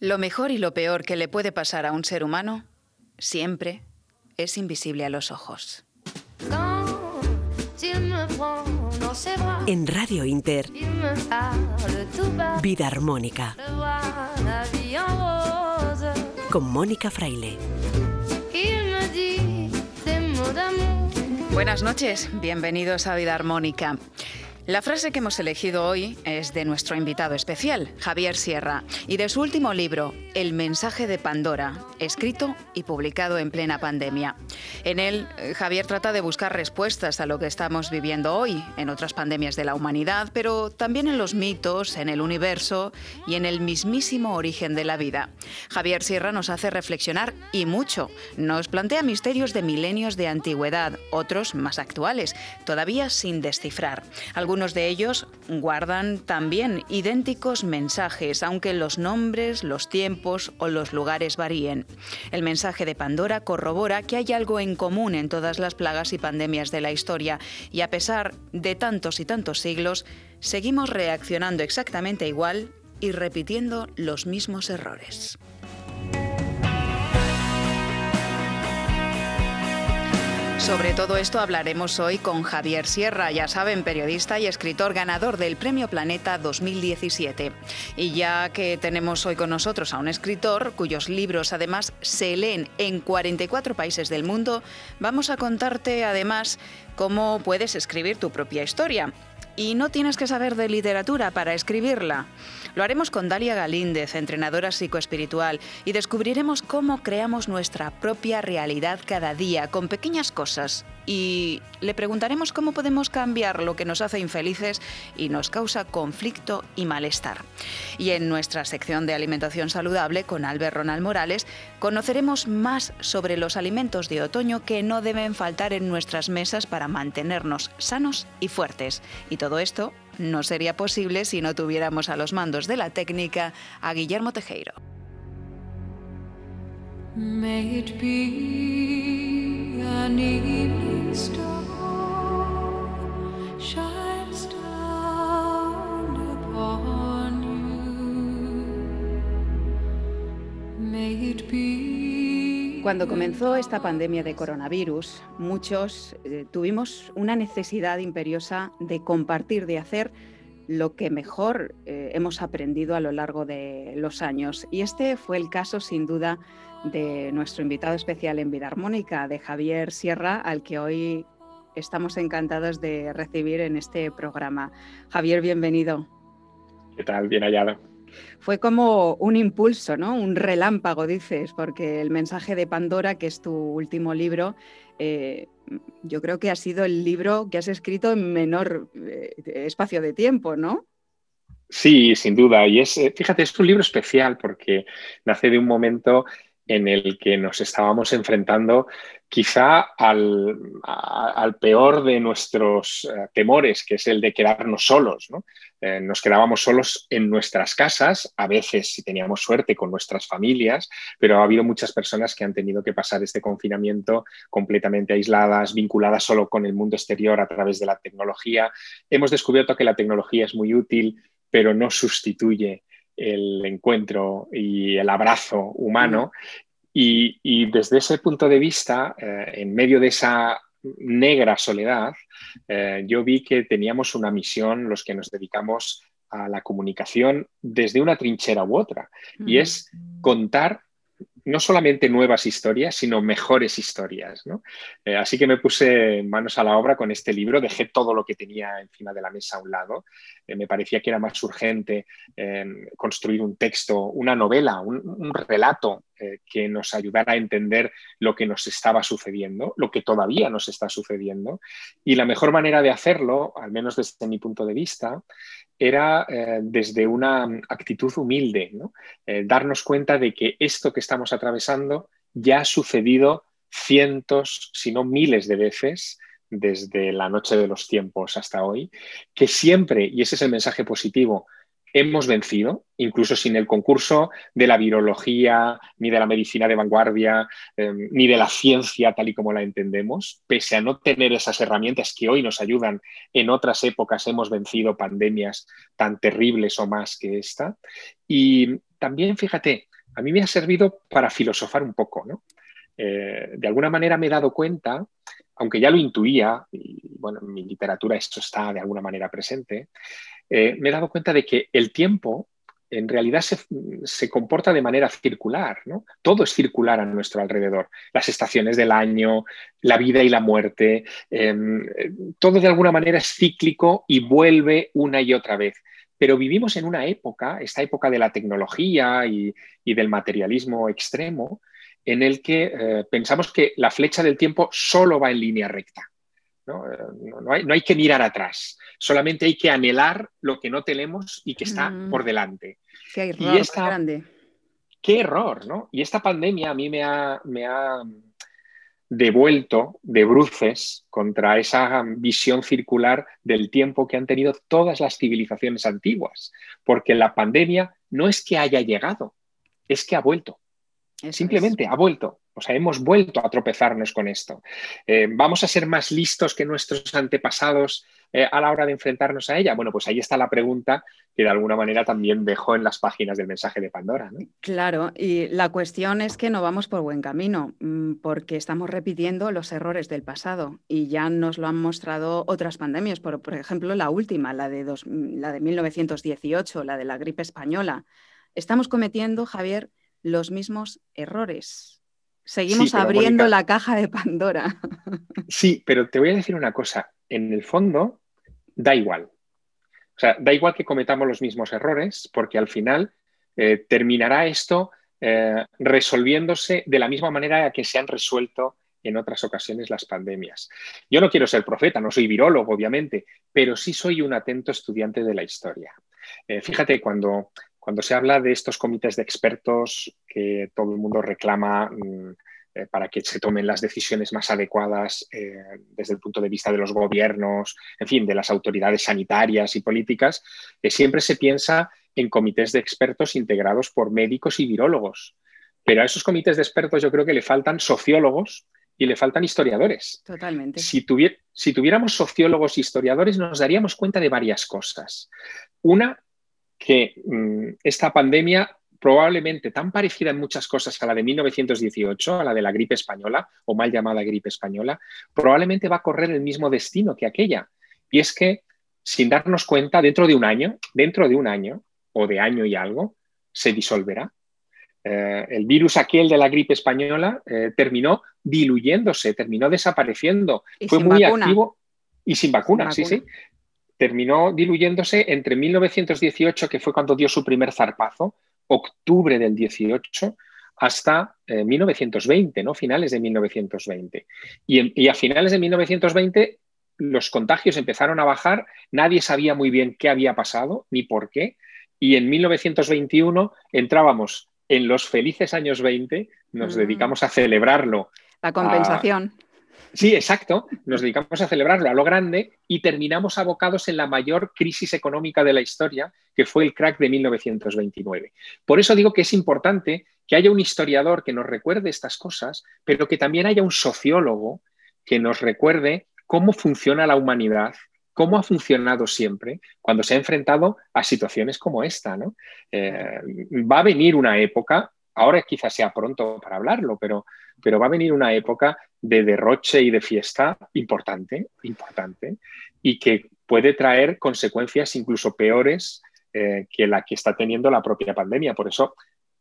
Lo mejor y lo peor que le puede pasar a un ser humano siempre es invisible a los ojos. En Radio Inter, Vida Armónica. Con Mónica Fraile. Buenas noches, bienvenidos a Vida Armónica. La frase que hemos elegido hoy es de nuestro invitado especial, Javier Sierra, y de su último libro, El mensaje de Pandora, escrito y publicado en plena pandemia. En él, eh, Javier trata de buscar respuestas a lo que estamos viviendo hoy, en otras pandemias de la humanidad, pero también en los mitos, en el universo y en el mismísimo origen de la vida. Javier Sierra nos hace reflexionar y mucho. Nos plantea misterios de milenios de antigüedad, otros más actuales, todavía sin descifrar. Algunos algunos de ellos guardan también idénticos mensajes, aunque los nombres, los tiempos o los lugares varíen. El mensaje de Pandora corrobora que hay algo en común en todas las plagas y pandemias de la historia, y a pesar de tantos y tantos siglos, seguimos reaccionando exactamente igual y repitiendo los mismos errores. Sobre todo esto hablaremos hoy con Javier Sierra, ya saben, periodista y escritor ganador del Premio Planeta 2017. Y ya que tenemos hoy con nosotros a un escritor cuyos libros además se leen en 44 países del mundo, vamos a contarte además cómo puedes escribir tu propia historia. Y no tienes que saber de literatura para escribirla. Lo haremos con Dalia Galíndez, entrenadora psicoespiritual, y descubriremos cómo creamos nuestra propia realidad cada día con pequeñas cosas. Y le preguntaremos cómo podemos cambiar lo que nos hace infelices y nos causa conflicto y malestar. Y en nuestra sección de alimentación saludable con Albert Ronald Morales conoceremos más sobre los alimentos de otoño que no deben faltar en nuestras mesas para mantenernos sanos y fuertes. Y todo esto no sería posible si no tuviéramos a los mandos de la técnica a Guillermo Tejeiro. Cuando comenzó esta pandemia de coronavirus, muchos eh, tuvimos una necesidad imperiosa de compartir, de hacer lo que mejor eh, hemos aprendido a lo largo de los años. Y este fue el caso, sin duda, de nuestro invitado especial en Vida Armónica, de Javier Sierra, al que hoy estamos encantados de recibir en este programa. Javier, bienvenido. ¿Qué tal? Bien hallado. Fue como un impulso, ¿no? Un relámpago, dices, porque el mensaje de Pandora, que es tu último libro, eh, yo creo que ha sido el libro que has escrito en menor eh, espacio de tiempo, ¿no? Sí, sin duda. Y es, eh, fíjate, es un libro especial porque nace de un momento en el que nos estábamos enfrentando quizá al, peor de nuestros eh, temores, que es el de quedarnos solos. Eh, nos quedábamos solos en nuestras casas, a veces si teníamos suerte con nuestras familias, pero ha habido muchas personas que han tenido que pasar este confinamiento completamente aisladas, vinculadas solo con el mundo exterior a través de la tecnología. Hemos descubierto que la tecnología es muy útil, pero no sustituye el encuentro y el abrazo humano. Y, desde ese punto de vista, eh, en medio de esa negra soledad, eh, yo vi que teníamos una misión los que nos dedicamos a la comunicación desde una trinchera u otra, y es contar no solamente nuevas historias, sino mejores historias. Eh, así que me puse manos a la obra con este libro, dejé todo lo que tenía encima de la mesa a un lado. Eh, me parecía que era más urgente em, construir un texto, una novela, un, relato eh, que nos ayudara a entender lo que nos estaba sucediendo, lo que todavía nos está sucediendo. Y la mejor manera de hacerlo, al menos desde mi punto de vista, era eh, desde una actitud humilde, eh, darnos cuenta de que esto que estamos atravesando ya ha sucedido cientos, si no miles de veces desde la noche de los tiempos hasta hoy, que siempre, y ese es el mensaje positivo, hemos vencido, incluso sin el concurso de la virología, ni de la medicina de vanguardia, em, ni de la ciencia tal y como la entendemos, pese a no tener esas herramientas que hoy nos ayudan, en otras épocas hemos vencido pandemias tan terribles o más que esta. Y también, fíjate, a mí me ha servido para filosofar un poco, ¿no? Eh, de alguna manera me he dado cuenta, aunque ya lo intuía, y bueno, en mi literatura esto está de alguna manera presente, eh, me he dado cuenta de que el tiempo en realidad se, comporta de manera circular. Todo es circular a nuestro alrededor. Las estaciones del año, la vida y la muerte, em, todo de alguna manera es cíclico y vuelve una y otra vez. Pero vivimos en una época, esta época de la tecnología y, del materialismo extremo, en el que eh, pensamos que la flecha del tiempo solo va en línea recta. ¿no? Eh, hay, que mirar atrás, solamente hay que anhelar lo que no tenemos y que está mm. por delante. Qué error y grande. Qué error, ¿no? Y esta pandemia a mí me ha, me ha devuelto de bruces contra esa visión circular del tiempo que han tenido todas las civilizaciones antiguas, porque la pandemia no es que haya llegado, es que ha vuelto. Simplemente ha vuelto. O sea, hemos vuelto a tropezarnos con esto. Eh, ¿Vamos a ser más listos que nuestros antepasados eh, a la hora de enfrentarnos a ella? Bueno, pues ahí está la pregunta que de alguna manera también dejó en las páginas del mensaje de Pandora. Claro, y la cuestión es que no vamos por buen camino, mm, porque estamos repitiendo los errores del pasado y ya nos lo han mostrado otras pandemias, por, ejemplo la última, la de, la de 1918, la de la gripe española. Estamos cometiendo, Javier, los mismos errores Seguimos abriendo la caja de Pandora. Sí, pero te voy a decir una cosa. En el fondo, da igual. O sea, da igual que cometamos los mismos errores, porque al final eh, terminará esto eh, resolviéndose de la misma manera que se han resuelto en otras ocasiones las pandemias. Yo no quiero ser profeta, no soy virólogo, obviamente, pero sí soy un atento estudiante de la historia. Eh, fíjate, cuando cuando se habla de estos comités de expertos que todo el mundo reclama mm, eh, para que se tomen las decisiones más adecuadas eh, desde el punto de vista de los gobiernos, en fin, de las autoridades sanitarias y políticas, que siempre se piensa en comités de expertos integrados por médicos y virólogos. Pero a esos comités de expertos yo creo que le faltan sociólogos y le faltan historiadores. Totalmente. Si, si tuviéramos sociólogos e historiadores nos daríamos cuenta de varias cosas. Una, que mm, esta pandemia probablemente tan parecida en muchas cosas a la de 1918, a la de la gripe española o mal llamada gripe española, probablemente va a correr el mismo destino que aquella. Y es que, sin darnos cuenta, dentro de un año, dentro de un año o de año y algo, se disolverá. Eh, el virus aquel de la gripe española eh, terminó diluyéndose, terminó desapareciendo. Fue muy activo y sin vacuna, sí, sí terminó diluyéndose entre 1918, que fue cuando dio su primer zarpazo, octubre del 18, hasta 1920, eh, ¿no? Finales de 1920. Y, y, a finales de 1920 los contagios empezaron a bajar, nadie sabía muy bien qué había pasado ni por qué, y en 1921 entrábamos en los felices años 20, nos mm. dedicamos a celebrarlo. La compensación. Sí, exacto. Nos dedicamos a celebrarlo a lo grande y terminamos abocados en la mayor crisis económica de la historia, que fue el crack de 1929. Por eso digo que es importante que haya un historiador que nos recuerde estas cosas, pero que también haya un sociólogo que nos recuerde cómo funciona la humanidad, cómo ha funcionado siempre cuando se ha enfrentado a situaciones como esta. ¿no? Eh, va a venir una época, ahora quizás sea pronto para hablarlo, pero pero va a venir una época de derroche y de fiesta importante, importante, y que puede traer consecuencias incluso peores eh, que la que está teniendo la propia pandemia. Por eso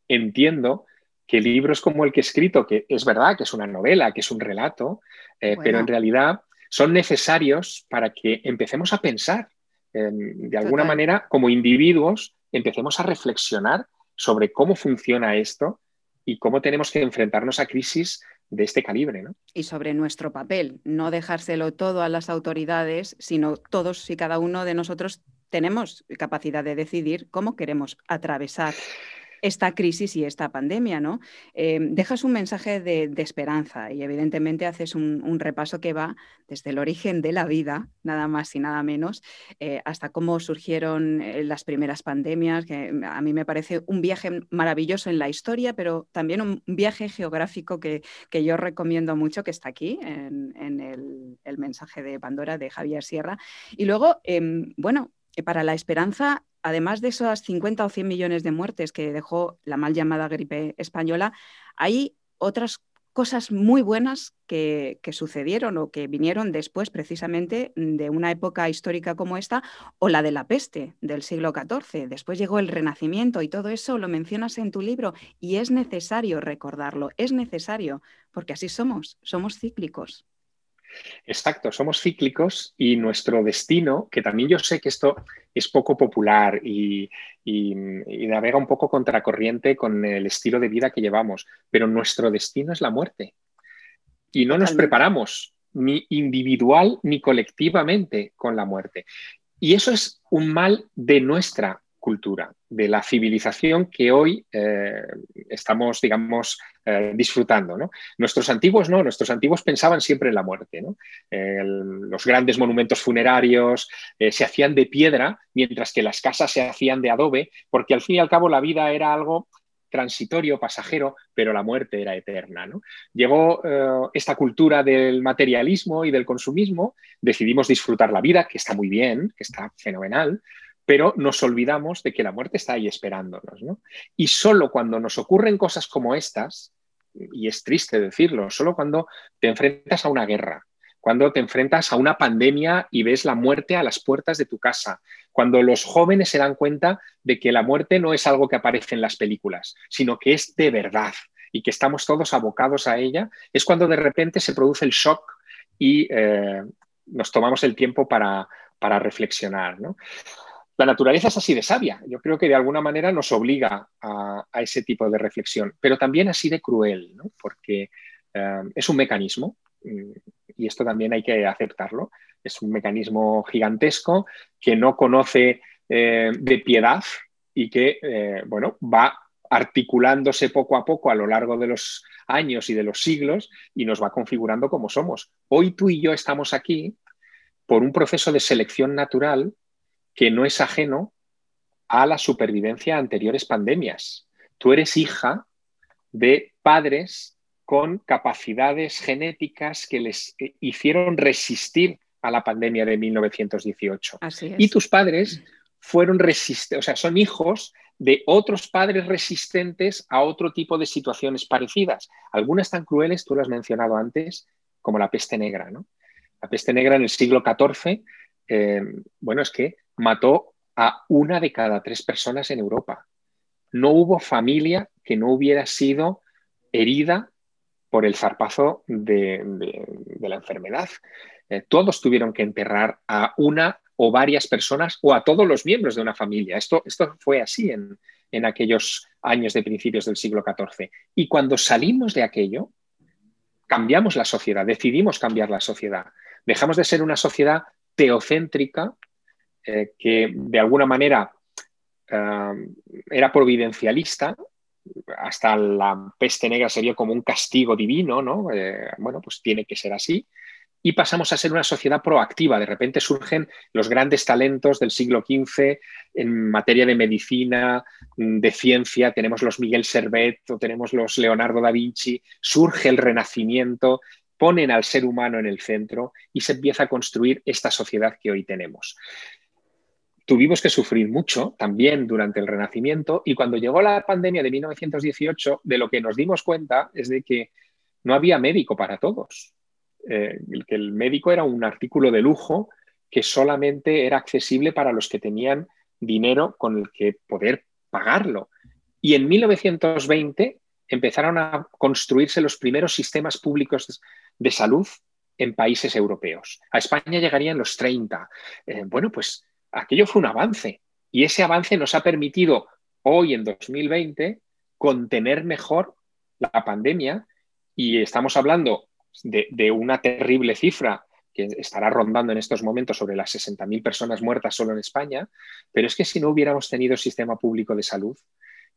entiendo que libros como el que he escrito, que es verdad que es una novela, que es un relato, eh, pero en realidad son necesarios para que empecemos a pensar. de alguna manera, como individuos, empecemos a reflexionar sobre cómo funciona esto y cómo tenemos que enfrentarnos a crisis de este calibre. ¿no? Y sobre nuestro papel, no dejárselo todo a las autoridades, sino todos y cada uno de nosotros tenemos capacidad de decidir cómo queremos atravesar esta crisis y esta pandemia, ¿no? Eh, dejas un mensaje de, esperanza y evidentemente haces un, repaso que va desde el origen de la vida, nada más y nada menos, eh, hasta cómo surgieron eh, las primeras pandemias, que a mí me parece un viaje maravilloso en la historia, pero también un viaje geográfico que, yo recomiendo mucho, que está aquí en, el, el, mensaje de Pandora de Javier Sierra. Y luego, em, bueno, para la esperanza además de esas 50 o 100 millones de muertes que dejó la mal llamada gripe española, hay otras cosas muy buenas que, sucedieron o que vinieron después precisamente de una época histórica como esta o la de la peste del siglo XIV. Después llegó el Renacimiento y todo eso lo mencionas en tu libro y es necesario recordarlo, es necesario, porque así somos, somos cíclicos. Exacto, somos cíclicos y nuestro destino, que también yo sé que esto es poco popular y, navega un poco contracorriente con el estilo de vida que llevamos, pero nuestro destino es la muerte. Y no nos preparamos ni individual ni colectivamente con la muerte. Y eso es un mal de nuestra cultura, de la civilización que hoy eh, estamos, digamos, eh, disfrutando. Nuestros antiguos no, nuestros antiguos pensaban siempre en la muerte. los grandes monumentos funerarios eh, se hacían de piedra, mientras que las casas se hacían de adobe, porque al fin y al cabo la vida era algo transitorio, pasajero, pero la muerte era eterna. Llegó esta cultura del materialismo y del consumismo, decidimos disfrutar la vida, que está muy bien, que está fenomenal, pero nos olvidamos de que la muerte está ahí esperándonos. Y solo cuando nos ocurren cosas como estas, y es triste decirlo, solo cuando te enfrentas a una guerra, cuando te enfrentas a una pandemia y ves la muerte a las puertas de tu casa, cuando los jóvenes se dan cuenta de que la muerte no es algo que aparece en las películas, sino que es de verdad y que estamos todos abocados a ella, es cuando de repente se produce el shock y eh, nos tomamos el tiempo para, para reflexionar. ¿no? La naturaleza es así de sabia. Yo creo que de alguna manera nos obliga a, ese tipo de reflexión, pero también así de cruel, porque eh, es un mecanismo, mm, y esto también hay que aceptarlo, es un mecanismo gigantesco que no conoce eh, de piedad y que, eh, bueno, va articulándose poco a poco a lo largo de los años y de los siglos y nos va configurando como somos. Hoy tú y yo estamos aquí por un proceso de selección natural que no es ajeno a la supervivencia a anteriores pandemias. Tú eres hija de padres con capacidades genéticas que les eh, hicieron resistir a la pandemia de 1918. Y tus padres fueron resistentes, o sea, son hijos de otros padres resistentes a otro tipo de situaciones parecidas. Algunas tan crueles, tú lo has mencionado antes, como la peste negra. ¿no? La peste negra en el siglo XIV, eh, bueno, es que mató a una de cada tres personas en Europa. No hubo familia que no hubiera sido herida por el zarpazo de, la enfermedad. Eh, todos tuvieron que enterrar a una o varias personas o a todos los miembros de una familia. Esto, fue así en aquellos años de principios del siglo XIV. Y cuando salimos de aquello, cambiamos la sociedad, decidimos cambiar la sociedad. Dejamos de ser una sociedad teocéntrica eh, que de alguna manera eh, era providencialista, hasta la peste negra se vio como un castigo divino, ¿no? Eh, bueno, pues tiene que ser así. Y pasamos a ser una sociedad proactiva. De repente surgen los grandes talentos del siglo XV en materia de medicina, de ciencia. Tenemos los Miguel Servet tenemos los Leonardo da Vinci. Surge el Renacimiento, ponen al ser humano en el centro y se empieza a construir esta sociedad que hoy tenemos tuvimos que sufrir mucho también durante el Renacimiento y cuando llegó la pandemia de 1918, de lo que nos dimos cuenta es de que no había médico para todos. Eh, que el médico era un artículo de lujo que solamente era accesible para los que tenían dinero con el que poder pagarlo. Y en 1920 empezaron a construirse los primeros sistemas públicos de salud en países europeos. A España llegarían los 30. Eh, bueno, pues aquello fue un avance. Y ese avance nos ha permitido hoy en 2020 contener mejor la pandemia. Y estamos hablando de, una terrible cifra que estará rondando en estos momentos sobre las 60.000 personas muertas solo en España, pero es que si no hubiéramos tenido sistema público de salud,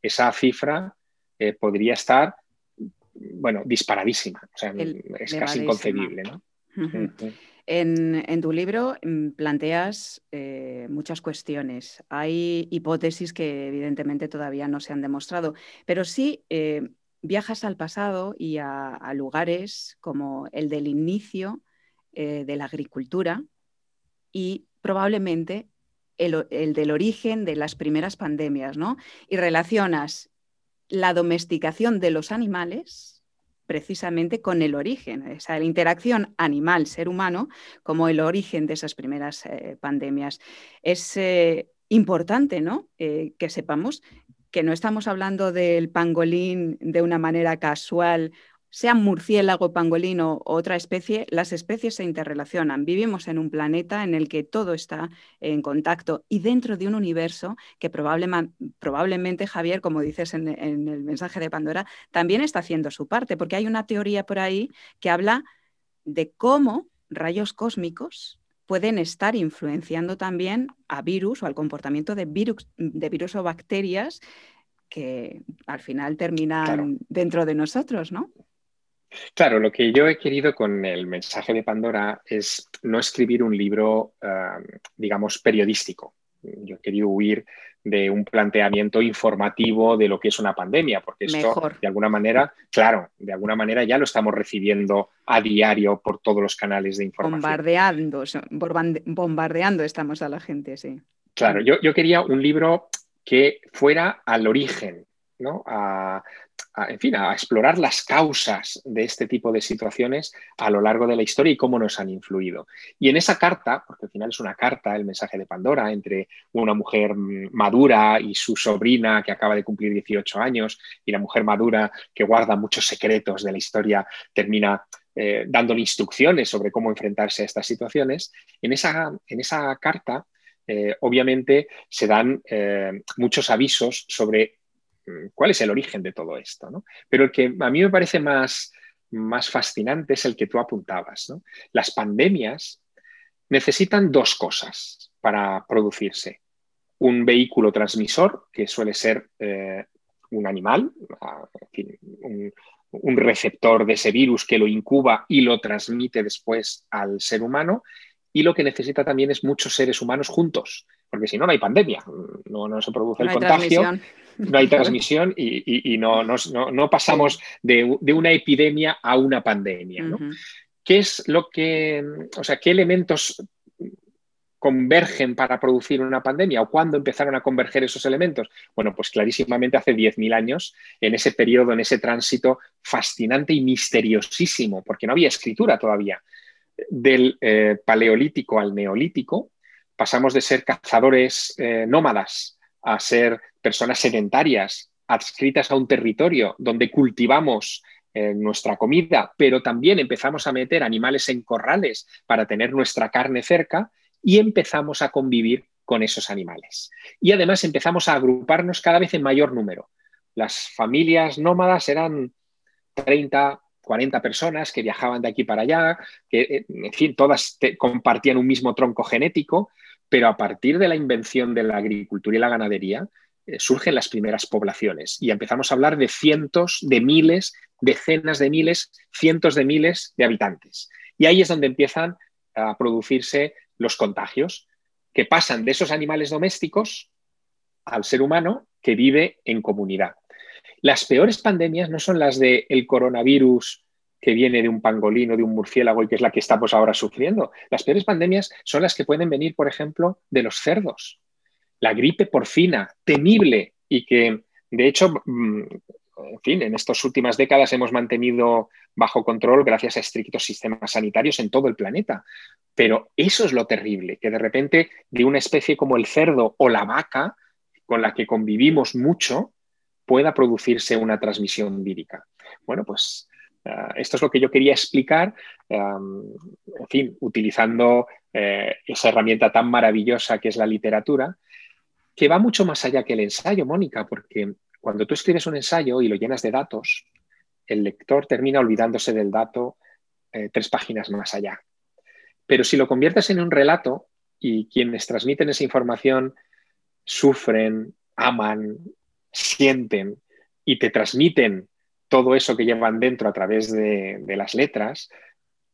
esa cifra eh, podría estar, bueno, disparadísima. O sea, es casi inconcebible, ¿no? En, tu libro mm, planteas eh, muchas cuestiones. Hay hipótesis que evidentemente todavía no se han demostrado, pero sí eh, viajas al pasado y a, lugares como el del inicio eh, de la agricultura y probablemente el, del origen de las primeras pandemias, ¿no? Y relacionas la domesticación de los animales precisamente con el origen, o sea, la interacción animal-ser humano como el origen de esas primeras eh, pandemias. Es eh, importante ¿no? Eh, que sepamos que no estamos hablando del pangolín de una manera casual sea murciélago, pangolín o otra especie, las especies se interrelacionan. Vivimos en un planeta en el que todo está en contacto y dentro de un universo que probablemente, Javier, como dices en, el mensaje de Pandora, también está haciendo su parte, porque hay una teoría por ahí que habla de cómo rayos cósmicos pueden estar influenciando también a virus o al comportamiento de virus, de virus o bacterias que al final terminan dentro de nosotros, ¿no? Claro, lo que yo he querido con el mensaje de Pandora es no escribir un libro, digamos, periodístico. Yo he querido huir de un planteamiento informativo de lo que es una pandemia, porque esto, de alguna manera, claro, de alguna manera ya lo estamos recibiendo a diario por todos los canales de información. Bombardeando, bombardeando estamos a la gente, sí. Claro, yo, yo quería un libro que fuera al origen, A, en fin, a explorar las causas de este tipo de situaciones a lo largo de la historia y cómo nos han influido. Y en esa carta, porque al final es una carta, el mensaje de Pandora, entre una mujer madura y su sobrina que acaba de cumplir 18 años, y la mujer madura que guarda muchos secretos de la historia, termina eh, dándole instrucciones sobre cómo enfrentarse a estas situaciones, en esa, en esa carta... Eh, obviamente se dan eh, muchos avisos sobre Mm, cuál es el origen de todo esto. ¿no? Pero el que a mí me parece más, más fascinante es el que tú apuntabas. Las pandemias necesitan dos cosas para producirse. Un vehículo transmisor, que suele ser eh, un animal, ah, un, un receptor de ese virus que lo incuba y lo transmite después al ser humano, y lo que necesita también es muchos seres humanos juntos, porque si no, no hay pandemia, no, se produce el contagio, no hay transmisión y, no, no, pasamos de, una epidemia a una pandemia. ¿Qué es lo que, o sea, qué elementos convergen para producir una pandemia o cuándo empezaron a converger esos elementos? Bueno, pues clarísimamente hace 10.000 años, en ese periodo, en ese tránsito fascinante y misteriosísimo, porque no había escritura todavía del eh, paleolítico al neolítico, pasamos de ser cazadores eh, nómadas a ser personas sedentarias, adscritas a un territorio donde cultivamos eh, nuestra comida, pero también empezamos a meter animales en corrales para tener nuestra carne cerca y empezamos a convivir con esos animales. Y además empezamos a agruparnos cada vez en mayor número. Las familias nómadas eran 30, 40 personas que viajaban de aquí para allá, que, eh, en fin, todas compartían un mismo tronco genético, pero a partir de la invención de la agricultura y la ganadería, eh, surgen las primeras poblaciones y empezamos a hablar de cientos, de miles, decenas de miles, cientos de miles de habitantes. Y ahí es donde empiezan a producirse los contagios, que pasan de esos animales domésticos al ser humano que vive en comunidad. Las peores pandemias no son las del el coronavirus que viene de un pangolino, de un murciélago y que es la que estamos ahora sufriendo. Las peores pandemias son las que pueden venir, por ejemplo, de los cerdos. La gripe porcina, temible y que, de hecho, mm, en fin, en estas últimas décadas hemos mantenido bajo control gracias a estrictos sistemas sanitarios en todo el planeta. Pero eso es lo terrible, que de repente de una especie como el cerdo o la vaca, con la que convivimos mucho, pueda producirse una transmisión vírica. Bueno, pues eh, esto es lo que yo quería explicar, en fin, utilizando eh, esa herramienta tan maravillosa que es la literatura, que va mucho más allá que el ensayo, Mónica, porque cuando tú escribes un ensayo y lo llenas de datos, el lector termina olvidándose del dato eh, tres páginas más allá. Pero si lo conviertes en un relato y quienes transmiten esa información sufren, aman, sienten y te transmiten todo eso que llevan dentro a través de, las letras,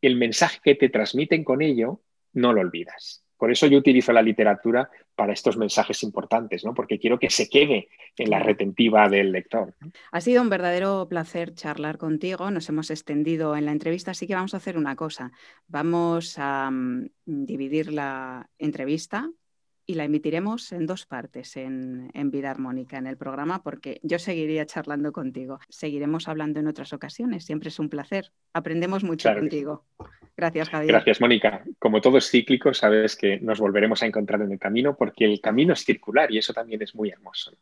el mensaje que te transmiten con ello no lo olvidas. Por eso yo utilizo la literatura para estos mensajes importantes, ¿no? porque quiero que se quede en la retentiva del lector. Ha sido un verdadero placer charlar contigo. Nos hemos extendido en la entrevista, así que vamos a hacer una cosa. Vamos a mm, dividir la entrevista y la emitiremos en dos partes en, Vida Armónica, en el programa, porque yo seguiría charlando contigo. Seguiremos hablando en otras ocasiones. Siempre es un placer. Aprendemos mucho contigo. Gracias, Javier. Gracias, Mónica. Como todo es cíclico, sabes que nos volveremos a encontrar en el camino porque el camino es circular y eso también es muy hermoso.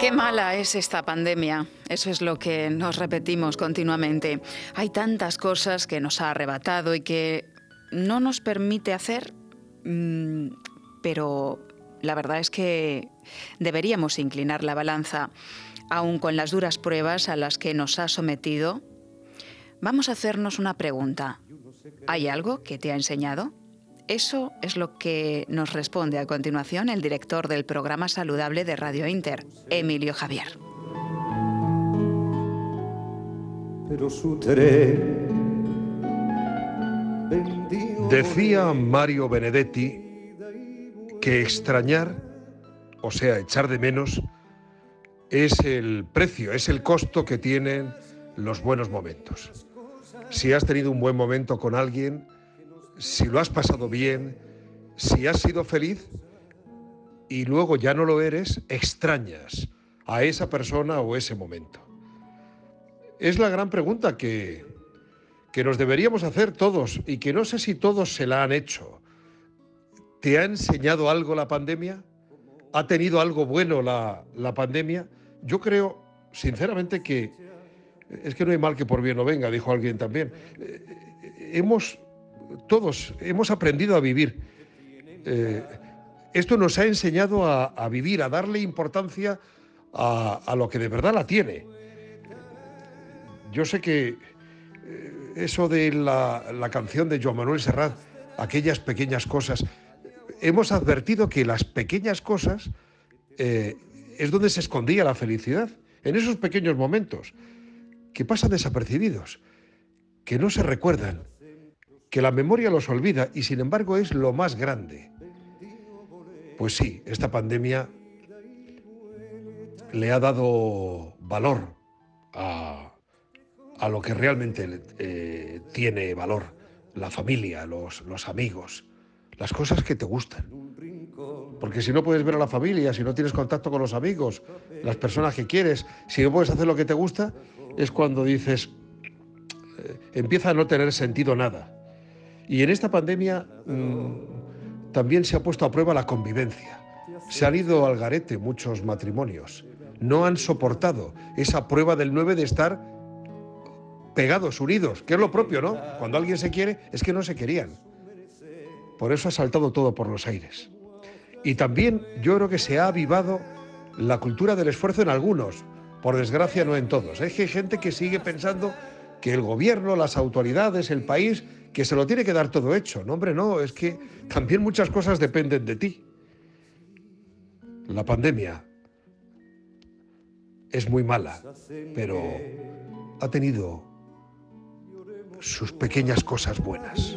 Qué mala es esta pandemia. Eso es lo que nos repetimos continuamente. Hay tantas cosas que nos ha arrebatado y que no nos permite hacer, mm, pero la verdad es que deberíamos inclinar la balanza, aun con las duras pruebas a las que nos ha sometido. Vamos a hacernos una pregunta. ¿Hay algo que te ha enseñado? Eso es lo que nos responde a continuación el director del programa saludable de Radio Inter, Emilio Javier. Pero su Decía Mario Benedetti que extrañar, o sea, echar de menos, es el precio, es el costo que tienen los buenos momentos. Si has tenido un buen momento con alguien, si lo has pasado bien, si has sido feliz y luego ya no lo eres, extrañas a esa persona o ese momento. Es la gran pregunta que, que nos deberíamos hacer todos y que no sé si todos se la han hecho. ¿Te ha enseñado algo la pandemia? ¿Ha tenido algo bueno la, pandemia? Yo creo, sinceramente, que es que no hay mal que por bien no venga, dijo alguien también. Eh, hemos, todos, hemos aprendido a vivir. Eh, esto nos ha enseñado a, vivir, a darle importancia a, a, lo que de verdad la tiene. Yo sé que eso de la, canción de Joan Manuel Serrat, aquellas pequeñas cosas, hemos advertido que las pequeñas cosas eh, es donde se escondía la felicidad, en esos pequeños momentos, que pasan desapercibidos, que no se recuerdan, que la memoria los olvida y sin embargo es lo más grande. Pues sí, esta pandemia le ha dado valor a, a lo que realmente eh, tiene valor, la familia, los, los amigos, las cosas que te gustan. Porque si no puedes ver a la familia, si no tienes contacto con los amigos, las personas que quieres, si no puedes hacer lo que te gusta, es cuando dices, eh, empieza a no tener sentido nada. Y en esta pandemia mm, también se ha puesto a prueba la convivencia. Se han ido al garete muchos matrimonios. No han soportado esa prueba del 9 de estar pegados, unidos, que es lo propio, ¿no? Cuando alguien se quiere, es que no se querían. Por eso ha saltado todo por los aires. Y también yo creo que se ha avivado la cultura del esfuerzo en algunos, por desgracia no en todos. Hay gente que sigue pensando que el gobierno, las autoridades, el país, que se lo tiene que dar todo hecho. No, hombre, no, es que también muchas cosas dependen de ti. La pandemia es muy mala, pero ha tenido sus pequeñas cosas buenas.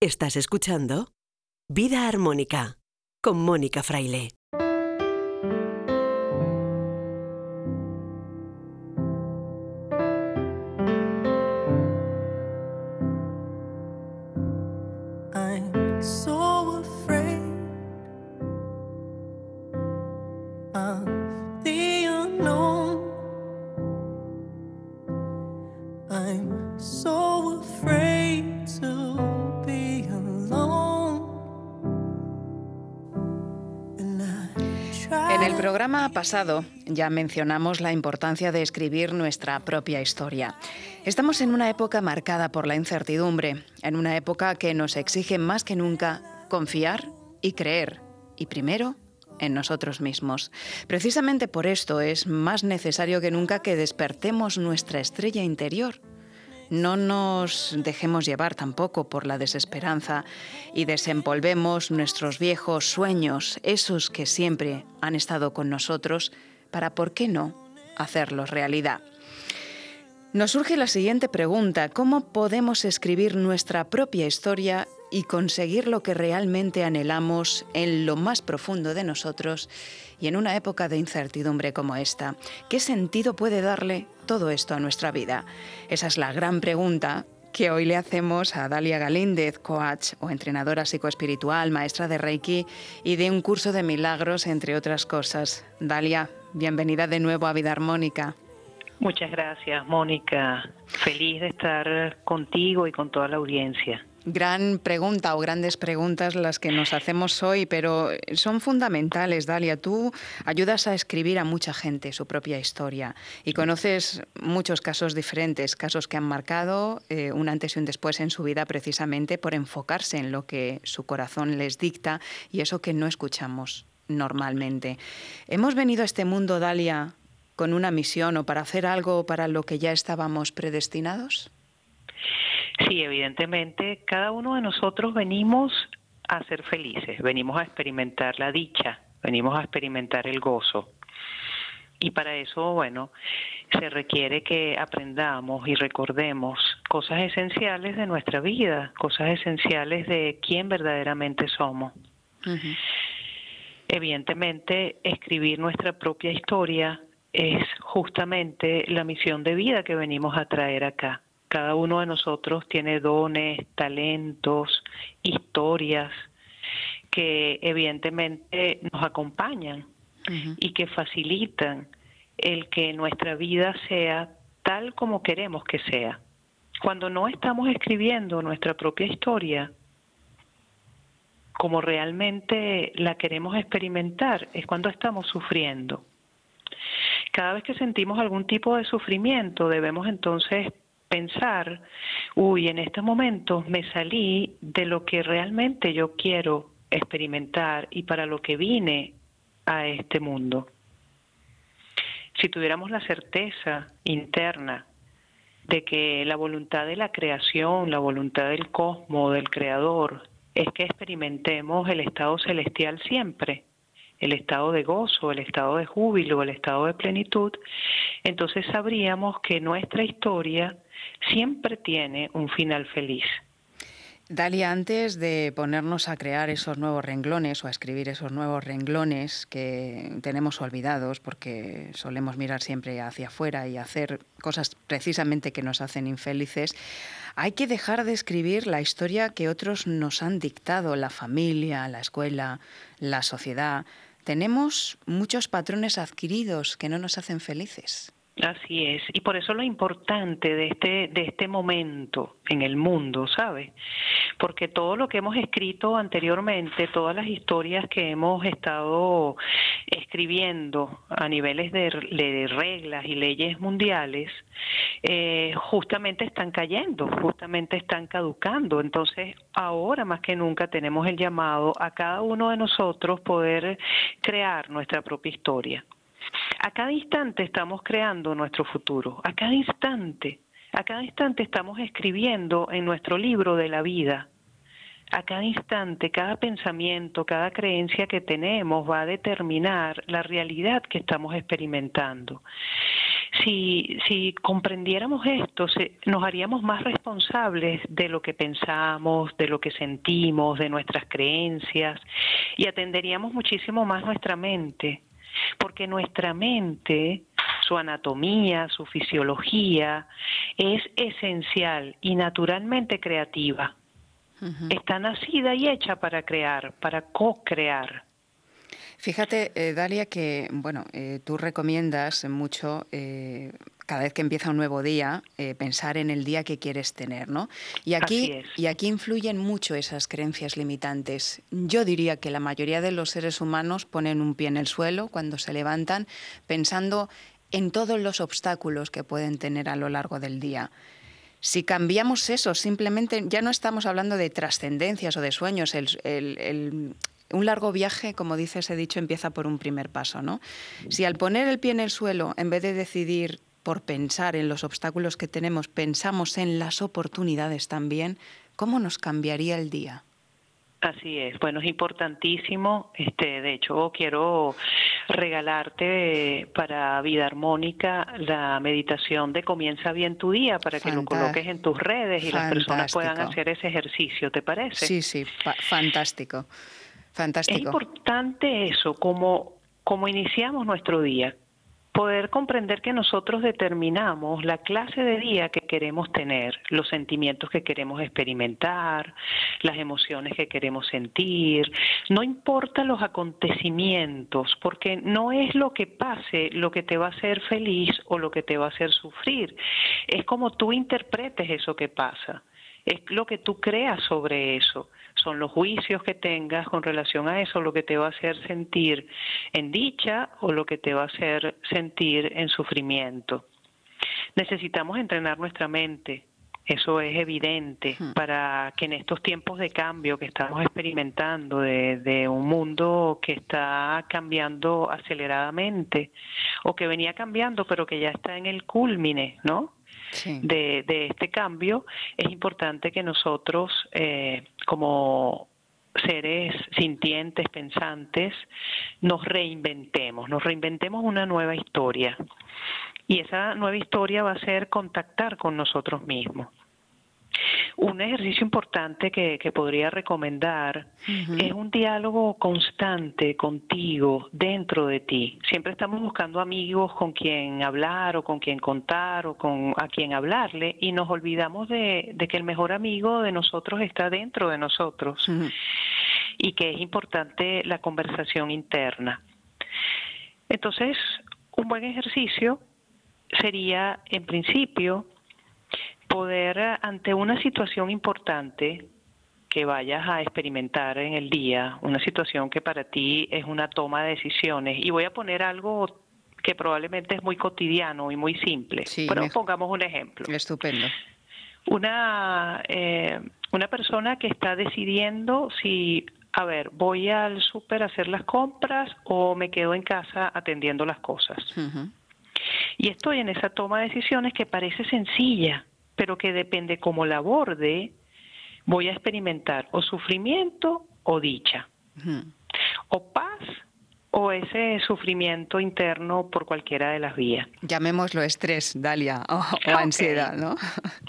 Estás escuchando Vida Armónica con Mónica Fraile. Pasado ya mencionamos la importancia de escribir nuestra propia historia. Estamos en una época marcada por la incertidumbre, en una época que nos exige más que nunca confiar y creer, y primero en nosotros mismos. Precisamente por esto es más necesario que nunca que despertemos nuestra estrella interior no nos dejemos llevar tampoco por la desesperanza y desempolvemos nuestros viejos sueños, esos que siempre han estado con nosotros, para, ¿por qué no?, hacerlos realidad. Nos surge la siguiente pregunta, ¿cómo podemos escribir nuestra propia historia y conseguir lo que realmente anhelamos en lo más profundo de nosotros y en una época de incertidumbre como esta. ¿Qué sentido puede darle todo esto a nuestra vida? Esa es la gran pregunta que hoy le hacemos a Dalia Galíndez, coach o entrenadora psicoespiritual, maestra de Reiki y de un curso de milagros, entre otras cosas. Dalia, bienvenida de nuevo a Vida Armónica. Muchas gracias, Mónica. Feliz de estar contigo y con toda la audiencia. Gran pregunta o grandes preguntas las que nos hacemos hoy, pero son fundamentales, Dalia. Tú ayudas a escribir a mucha gente su propia historia y conoces muchos casos diferentes, casos que han marcado eh, un antes y un después en su vida precisamente por enfocarse en lo que su corazón les dicta y eso que no escuchamos normalmente. Hemos venido a este mundo, Dalia, con una misión o para hacer algo para lo que ya estábamos predestinados. Sí, evidentemente, cada uno de nosotros venimos a ser felices, venimos a experimentar la dicha, venimos a experimentar el gozo. Y para eso, bueno, se requiere que aprendamos y recordemos cosas esenciales de nuestra vida, cosas esenciales de quién verdaderamente somos. Evidentemente, escribir nuestra propia historia es justamente la misión de vida que venimos a traer acá. Cada uno de nosotros tiene dones, talentos, historias que evidentemente nos acompañan y que facilitan el que nuestra vida sea tal como queremos que sea. Cuando no estamos escribiendo nuestra propia historia, como realmente la queremos experimentar, es cuando estamos sufriendo. Cada vez que sentimos algún tipo de sufrimiento, debemos entonces pensar, uy, en este momento me salí de lo que realmente yo quiero experimentar y para lo que vine a este mundo. Si tuviéramos la certeza interna de que la voluntad de la creación, la voluntad del cosmos, del creador, es que experimentemos el estado celestial siempre, el estado de gozo, el estado de júbilo, el estado de plenitud, entonces sabríamos que nuestra historia siempre tiene un final feliz. Dalia, antes de ponernos a crear esos nuevos renglones o a escribir esos nuevos renglones que tenemos olvidados porque solemos mirar siempre hacia afuera y hacer cosas precisamente que nos hacen infelices, hay que dejar de escribir la historia que otros nos han dictado, la familia, la escuela, la sociedad. Tenemos muchos patrones adquiridos que no nos hacen felices. Así es, y por eso lo importante de este, de este momento en el mundo, ¿sabe? Porque todo lo que hemos escrito anteriormente, todas las historias que hemos estado escribiendo a niveles de, de reglas y leyes mundiales, eh, justamente están cayendo, justamente están caducando. Entonces, ahora más que nunca tenemos el llamado a cada uno de nosotros poder crear nuestra propia historia. A cada instante estamos creando nuestro futuro, a cada instante, a cada instante estamos escribiendo en nuestro libro de la vida. A cada instante, cada pensamiento, cada creencia que tenemos va a determinar la realidad que estamos experimentando. Si, si comprendiéramos esto, nos haríamos más responsables de lo que pensamos, de lo que sentimos, de nuestras creencias y atenderíamos muchísimo más nuestra mente porque nuestra mente, su anatomía, su fisiología, es esencial y naturalmente creativa. Está nacida y hecha para crear, para co-crear. Fíjate, eh, Dalia, que bueno, eh, tú recomiendas mucho eh, cada vez que empieza un nuevo día, eh, pensar en el día que quieres tener, ¿no? Y aquí, y aquí influyen mucho esas creencias limitantes. Yo diría que la mayoría de los seres humanos ponen un pie en el suelo cuando se levantan pensando en todos los obstáculos que pueden tener a lo largo del día. Si cambiamos eso, simplemente ya no estamos hablando de trascendencias o de sueños, un largo viaje, como dice ese dicho, empieza por un primer paso, ¿no? Si al poner el pie en el suelo, en vez de decidir por pensar en los obstáculos que tenemos, pensamos en las oportunidades también, ¿cómo nos cambiaría el día? Así es, bueno, es importantísimo. Este, de hecho, quiero regalarte para vida armónica la meditación de Comienza bien tu día para que lo coloques en tus redes y las personas puedan hacer ese ejercicio, ¿te parece? Sí, sí, fantástico. Fantástico. Es importante eso, como, como iniciamos nuestro día, poder comprender que nosotros determinamos la clase de día que queremos tener, los sentimientos que queremos experimentar, las emociones que queremos sentir, no importa los acontecimientos, porque no es lo que pase lo que te va a hacer feliz o lo que te va a hacer sufrir, es como tú interpretes eso que pasa, es lo que tú creas sobre eso son los juicios que tengas con relación a eso lo que te va a hacer sentir en dicha o lo que te va a hacer sentir en sufrimiento. Necesitamos entrenar nuestra mente, eso es evidente, para que en estos tiempos de cambio que estamos experimentando, de, de, un mundo que está cambiando aceleradamente, o que venía cambiando, pero que ya está en el culmine, ¿no? De, de, este cambio, es importante que nosotros, eh, como seres sintientes, pensantes, nos reinventemos, nos reinventemos una nueva historia. Y esa nueva historia va a ser contactar con nosotros mismos. Un ejercicio importante que, podría recomendar es un diálogo constante contigo, dentro de ti. Siempre estamos buscando amigos con quien hablar o con quien contar o con a quien hablarle y nos olvidamos de, que el mejor amigo de nosotros está dentro de nosotros y que es importante la conversación interna. Entonces, un buen ejercicio sería, en principio, poder eh, ante una situación importante que vayas a experimentar en el día, una situación que para ti es una toma de decisiones, y voy a poner algo que probablemente es muy cotidiano y muy simple, pero pongamos un ejemplo. Estupendo. Una, eh, una persona que está decidiendo si, a ver, voy al súper a hacer las compras o me quedo en casa atendiendo las cosas. Y estoy en esa toma de decisiones que parece sencilla, pero que depende cómo la aborde, voy a experimentar o sufrimiento o dicha, o paz o ese sufrimiento interno por cualquiera de las vías. Llamémoslo estrés, Dalia, o, ansiedad, ¿no?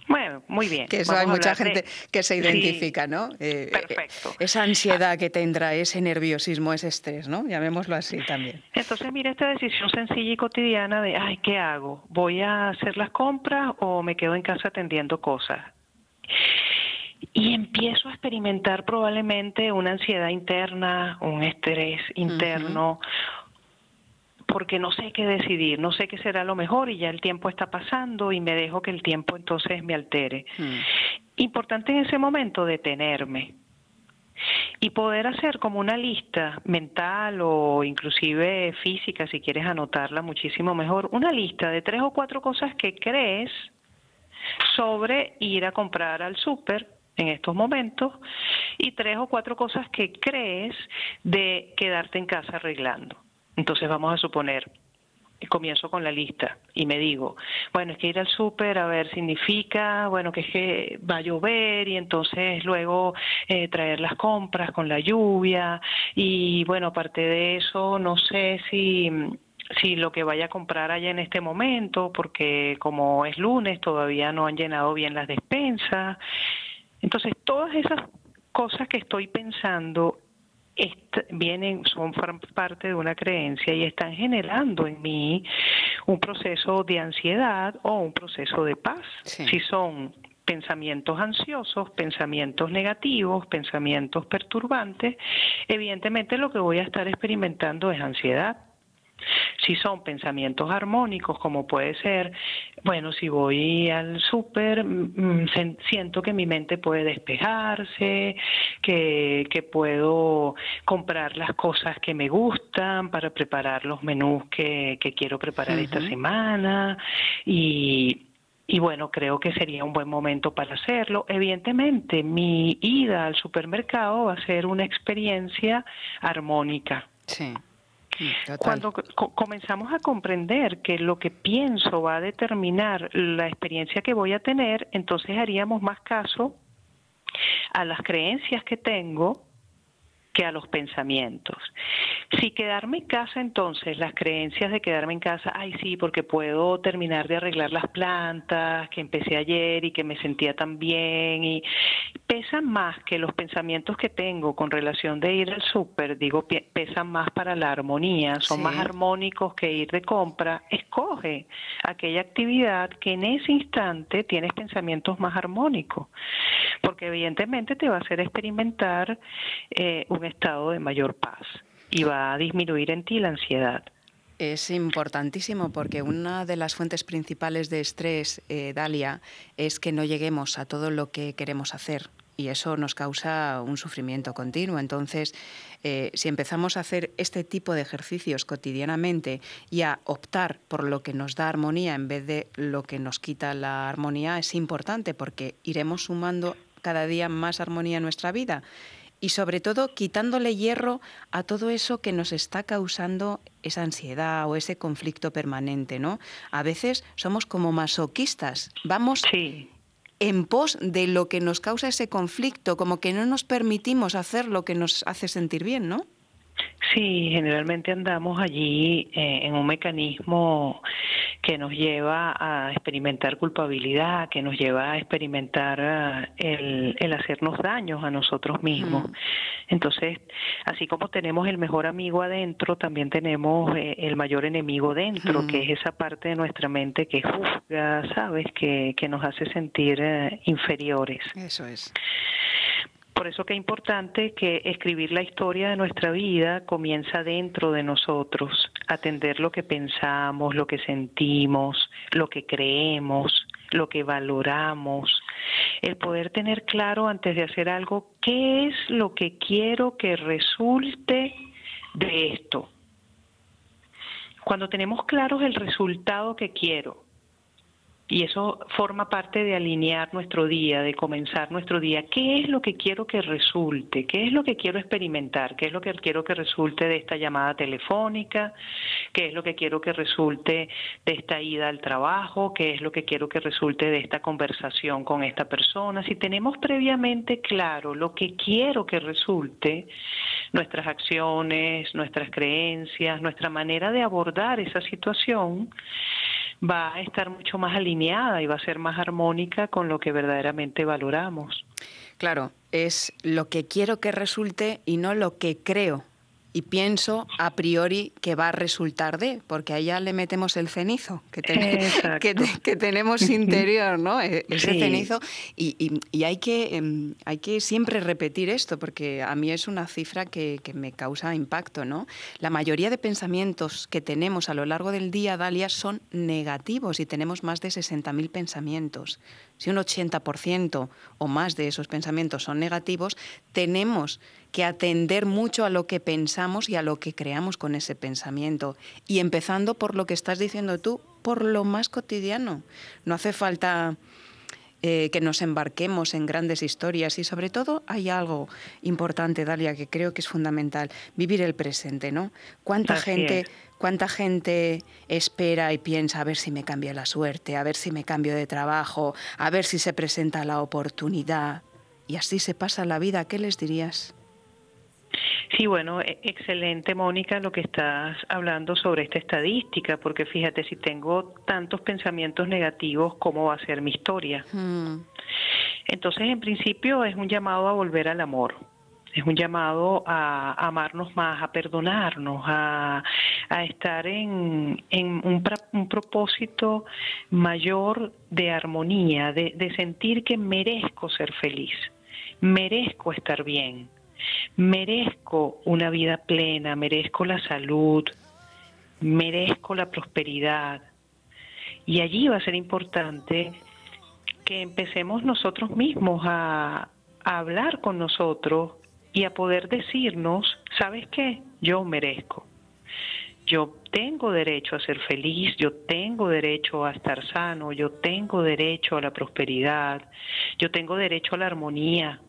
Bueno, muy bien. Que eso hay mucha gente que se identifica, ¿no? Eh, perfecto. esa ansiedad que tendrá, ese nerviosismo, ese estrés, ¿no? Llamémoslo así también. Entonces, mira esta decisión sencilla y cotidiana de, ay, ¿qué hago? ¿Voy a hacer las compras o me quedo en casa atendiendo cosas? Y empiezo a experimentar probablemente una ansiedad interna, un estrés interno, porque no sé qué decidir, no sé qué será lo mejor y ya el tiempo está pasando y me dejo que el tiempo entonces me altere. Mm. Importante en ese momento detenerme y poder hacer como una lista mental o inclusive física, si quieres anotarla muchísimo mejor, una lista de tres o cuatro cosas que crees sobre ir a comprar al súper en estos momentos y tres o cuatro cosas que crees de quedarte en casa arreglando. Entonces vamos a suponer, comienzo con la lista y me digo, bueno, es que ir al súper, a ver, significa, bueno, que es que va a llover y entonces luego eh, traer las compras con la lluvia y bueno, aparte de eso, no sé si si lo que vaya a comprar allá en este momento, porque como es lunes todavía no han llenado bien las despensas entonces, todas esas cosas que estoy pensando vienen, son parte de una creencia y están generando en mí un proceso de ansiedad o un proceso de paz. Si son pensamientos ansiosos, pensamientos negativos, pensamientos perturbantes, evidentemente lo que voy a estar experimentando es ansiedad. Si son pensamientos armónicos, como puede ser, bueno, si voy al súper, mm, mm, siento que mi mente puede despejarse, que, que puedo comprar las cosas que me gustan para preparar los menús que, que quiero preparar esta semana y y bueno, creo que sería un buen momento para hacerlo. Evidentemente, mi ida al supermercado va a ser una experiencia armónica. Sí. Cuando comenzamos a comprender que lo que pienso va a determinar la experiencia que voy a tener, entonces haríamos más caso a las creencias que tengo que a los pensamientos. Si quedarme en casa, entonces las creencias de quedarme en casa, ay sí, porque puedo terminar de arreglar las plantas que empecé ayer y que me sentía tan bien, y pesan más que los pensamientos que tengo con relación de ir al súper, digo, pesan más para la armonía, son más armónicos que ir de compra, escoge aquella actividad que en ese instante tienes pensamientos más armónicos, porque evidentemente te va a hacer experimentar eh, estado de mayor paz y va a disminuir en ti la ansiedad. Es importantísimo porque una de las fuentes principales de estrés, eh, Dalia, es que no lleguemos a todo lo que queremos hacer y eso nos causa un sufrimiento continuo. Entonces, eh, si empezamos a hacer este tipo de ejercicios cotidianamente y a optar por lo que nos da armonía en vez de lo que nos quita la armonía, es importante porque iremos sumando cada día más armonía en nuestra vida y sobre todo quitándole hierro a todo eso que nos está causando esa ansiedad o ese conflicto permanente, ¿no? A veces somos como masoquistas, vamos en pos de lo que nos causa ese conflicto, como que no nos permitimos hacer lo que nos hace sentir bien, ¿no? Sí, generalmente andamos allí eh, en un mecanismo que nos lleva a experimentar culpabilidad, que nos lleva a experimentar eh, el, hacernos daños a nosotros mismos. Entonces, así como tenemos el mejor amigo adentro, también tenemos eh, el mayor enemigo dentro, que es esa parte de nuestra mente que juzga, ¿sabes? Que, que nos hace sentir inferiores. Eso es. Por eso que es importante que escribir la historia de nuestra vida comienza dentro de nosotros, atender lo que pensamos, lo que sentimos, lo que creemos, lo que valoramos, el poder tener claro antes de hacer algo qué es lo que quiero que resulte de esto. Cuando tenemos claro el resultado que quiero, y eso forma parte de alinear nuestro día, de comenzar nuestro día. ¿Qué es lo que quiero que resulte? ¿Qué es lo que quiero experimentar? ¿Qué es lo que quiero que resulte de esta llamada telefónica? ¿Qué es lo que quiero que resulte de esta ida al trabajo? ¿Qué es lo que quiero que resulte de esta conversación con esta persona? Si tenemos previamente claro lo que quiero que resulte, nuestras acciones, nuestras creencias, nuestra manera de abordar esa situación, va a estar mucho más alineada y va a ser más armónica con lo que verdaderamente valoramos. Claro, es lo que quiero que resulte y no lo que creo y pienso a priori que va a resultar de, porque allá le metemos el cenizo que, que, tenemos interior, ¿no? E, ese cenizo. Y, hay, que, em, hay que siempre repetir esto, porque a mí es una cifra que, me causa impacto, ¿no? La mayoría de pensamientos que tenemos a lo largo del día, Dalia, son negativos y tenemos más de 60.000 pensamientos. Si un 80% o más de esos pensamientos son negativos, tenemos que atender mucho a lo que pensamos y a lo que creamos con ese pensamiento. Y empezando por lo que estás diciendo tú, por lo más cotidiano. No hace falta eh, que nos embarquemos en grandes historias y sobre todo hay algo importante, Dalia, que creo que es fundamental, vivir el presente, ¿no? ¿Cuánta gente... ¿Cuánta gente espera y piensa a ver si me cambia la suerte, a ver si me cambio de trabajo, a ver si se presenta la oportunidad? Y así se pasa la vida. ¿Qué les dirías? Sí, bueno, e, excelente, Mónica, lo que estás hablando sobre esta estadística, porque fíjate, si tengo tantos pensamientos negativos, ¿cómo va a ser mi historia? Hmm. Entonces, en principio, es un llamado a volver al amor. Es un llamado a amarnos más, a perdonarnos, a, estar en, un, un, propósito mayor de armonía, de, de sentir que merezco ser feliz, merezco estar bien, merezco una vida plena, merezco la salud, merezco la prosperidad. Y allí va a ser importante que empecemos nosotros mismos a, hablar con nosotros y a poder decirnos, ¿sabes qué? Yo merezco. Yo tengo derecho a ser feliz, yo tengo derecho a estar sano, yo tengo derecho a la prosperidad, yo tengo derecho a la armonía,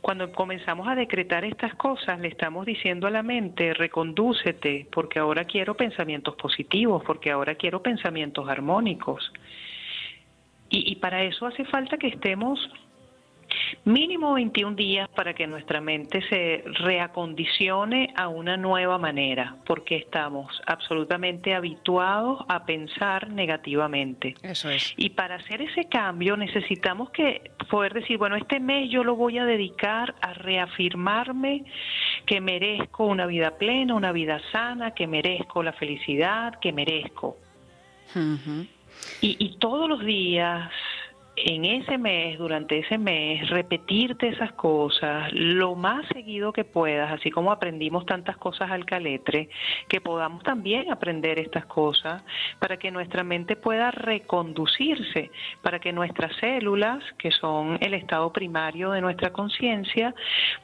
cuando comenzamos a decretar estas cosas, le estamos diciendo a la mente, recondúcete, porque ahora quiero pensamientos positivos, porque ahora quiero pensamientos armónicos. Y, para eso hace falta que estemos mínimo 21 días para que nuestra mente se reacondicione a una nueva manera, porque estamos absolutamente habituados a pensar negativamente. Eso es. Y para hacer ese cambio necesitamos que poder decir, bueno, este mes yo lo voy a dedicar a reafirmarme que merezco una vida plena, una vida sana, que merezco la felicidad, que merezco. y, y todos los días en ese mes, durante ese mes, repetirte esas cosas lo más seguido que puedas, así como aprendimos tantas cosas al caletre, que podamos también aprender estas cosas para que nuestra mente pueda reconducirse, para que nuestras células, que son el estado primario de nuestra conciencia,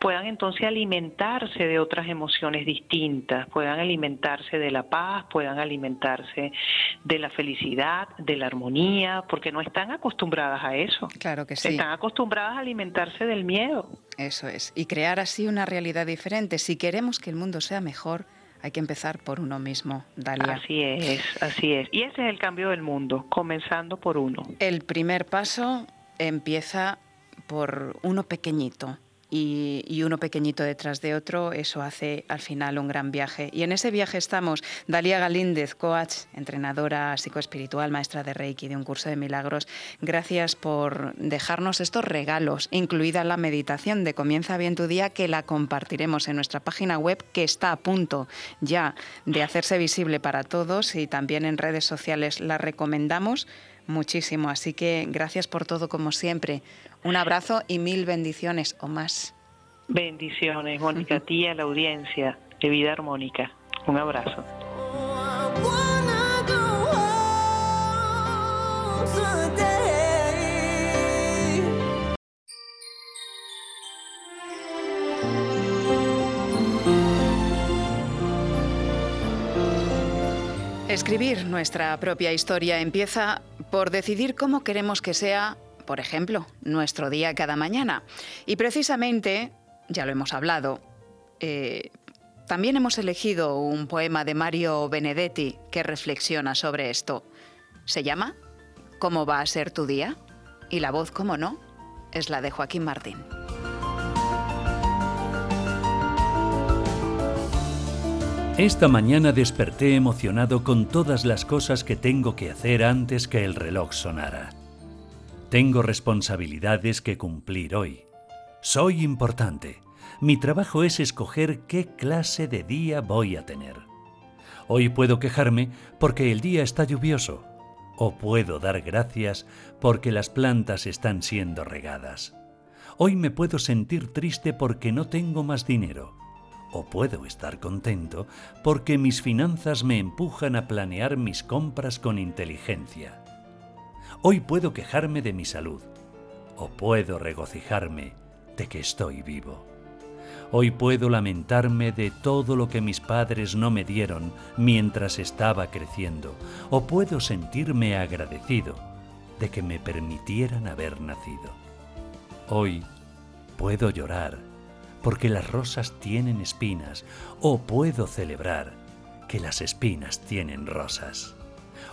puedan entonces alimentarse de otras emociones distintas, puedan alimentarse de la paz, puedan alimentarse de la felicidad, de la armonía, porque no están acostumbradas a eso. Claro que sí. Están acostumbradas a alimentarse del miedo. Eso es. Y crear así una realidad diferente. Si queremos que el mundo sea mejor, hay que empezar por uno mismo, Dalia. Así es, así es. Y ese es el cambio del mundo, comenzando por uno. El primer paso empieza por uno pequeñito, y, uno pequeñito detrás de otro, eso hace al final un gran viaje. Y en ese viaje estamos Dalia Galíndez, coach, entrenadora psicoespiritual, maestra de Reiki de un curso de milagros. Gracias por dejarnos estos regalos, incluida la meditación de Comienza bien tu día, que la compartiremos en nuestra página web, que está a punto ya de hacerse visible para todos y también en redes sociales la recomendamos muchísimo. Así que gracias por todo como siempre. Un abrazo y mil bendiciones o más. Bendiciones, Mónica, a ti y a la audiencia de Vida Armónica. Un abrazo. Escribir nuestra propia historia empieza por decidir cómo queremos que sea, por ejemplo, nuestro día cada mañana. Y precisamente, ya lo hemos hablado, eh, también hemos elegido un poema de Mario Benedetti que reflexiona sobre esto. Se llama ¿Cómo va a ser tu día? Y la voz, como no, es la de Joaquín Martín. Esta mañana desperté emocionado con todas las cosas que tengo que hacer antes que el reloj sonara. Tengo responsabilidades que cumplir hoy. Soy importante. Mi trabajo es escoger qué clase de día voy a tener. Hoy puedo quejarme porque el día está lluvioso. O puedo dar gracias porque las plantas están siendo regadas. Hoy me puedo sentir triste porque no tengo más dinero o puedo estar contento porque mis finanzas me empujan a planear mis compras con inteligencia. Hoy puedo quejarme de mi salud o puedo regocijarme de que estoy vivo. Hoy puedo lamentarme de todo lo que mis padres no me dieron mientras estaba creciendo o puedo sentirme agradecido de que me permitieran haber nacido. Hoy puedo llorar porque las rosas tienen espinas, o puedo celebrar que las espinas tienen rosas.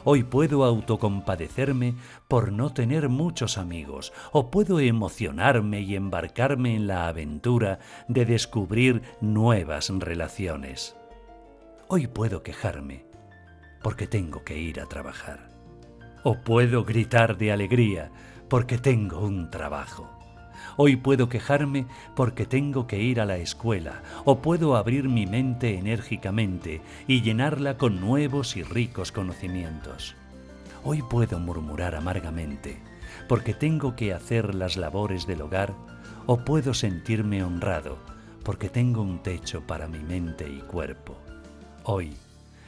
Hoy puedo autocompadecerme por no tener muchos amigos, o puedo emocionarme y embarcarme en la aventura de descubrir nuevas relaciones. Hoy puedo quejarme porque tengo que ir a trabajar, o puedo gritar de alegría porque tengo un trabajo. Hoy puedo quejarme porque tengo que ir a la escuela, o puedo abrir mi mente enérgicamente y llenarla con nuevos y ricos conocimientos. Hoy puedo murmurar amargamente porque tengo que hacer las labores del hogar, o puedo sentirme honrado porque tengo un techo para mi mente y cuerpo. Hoy,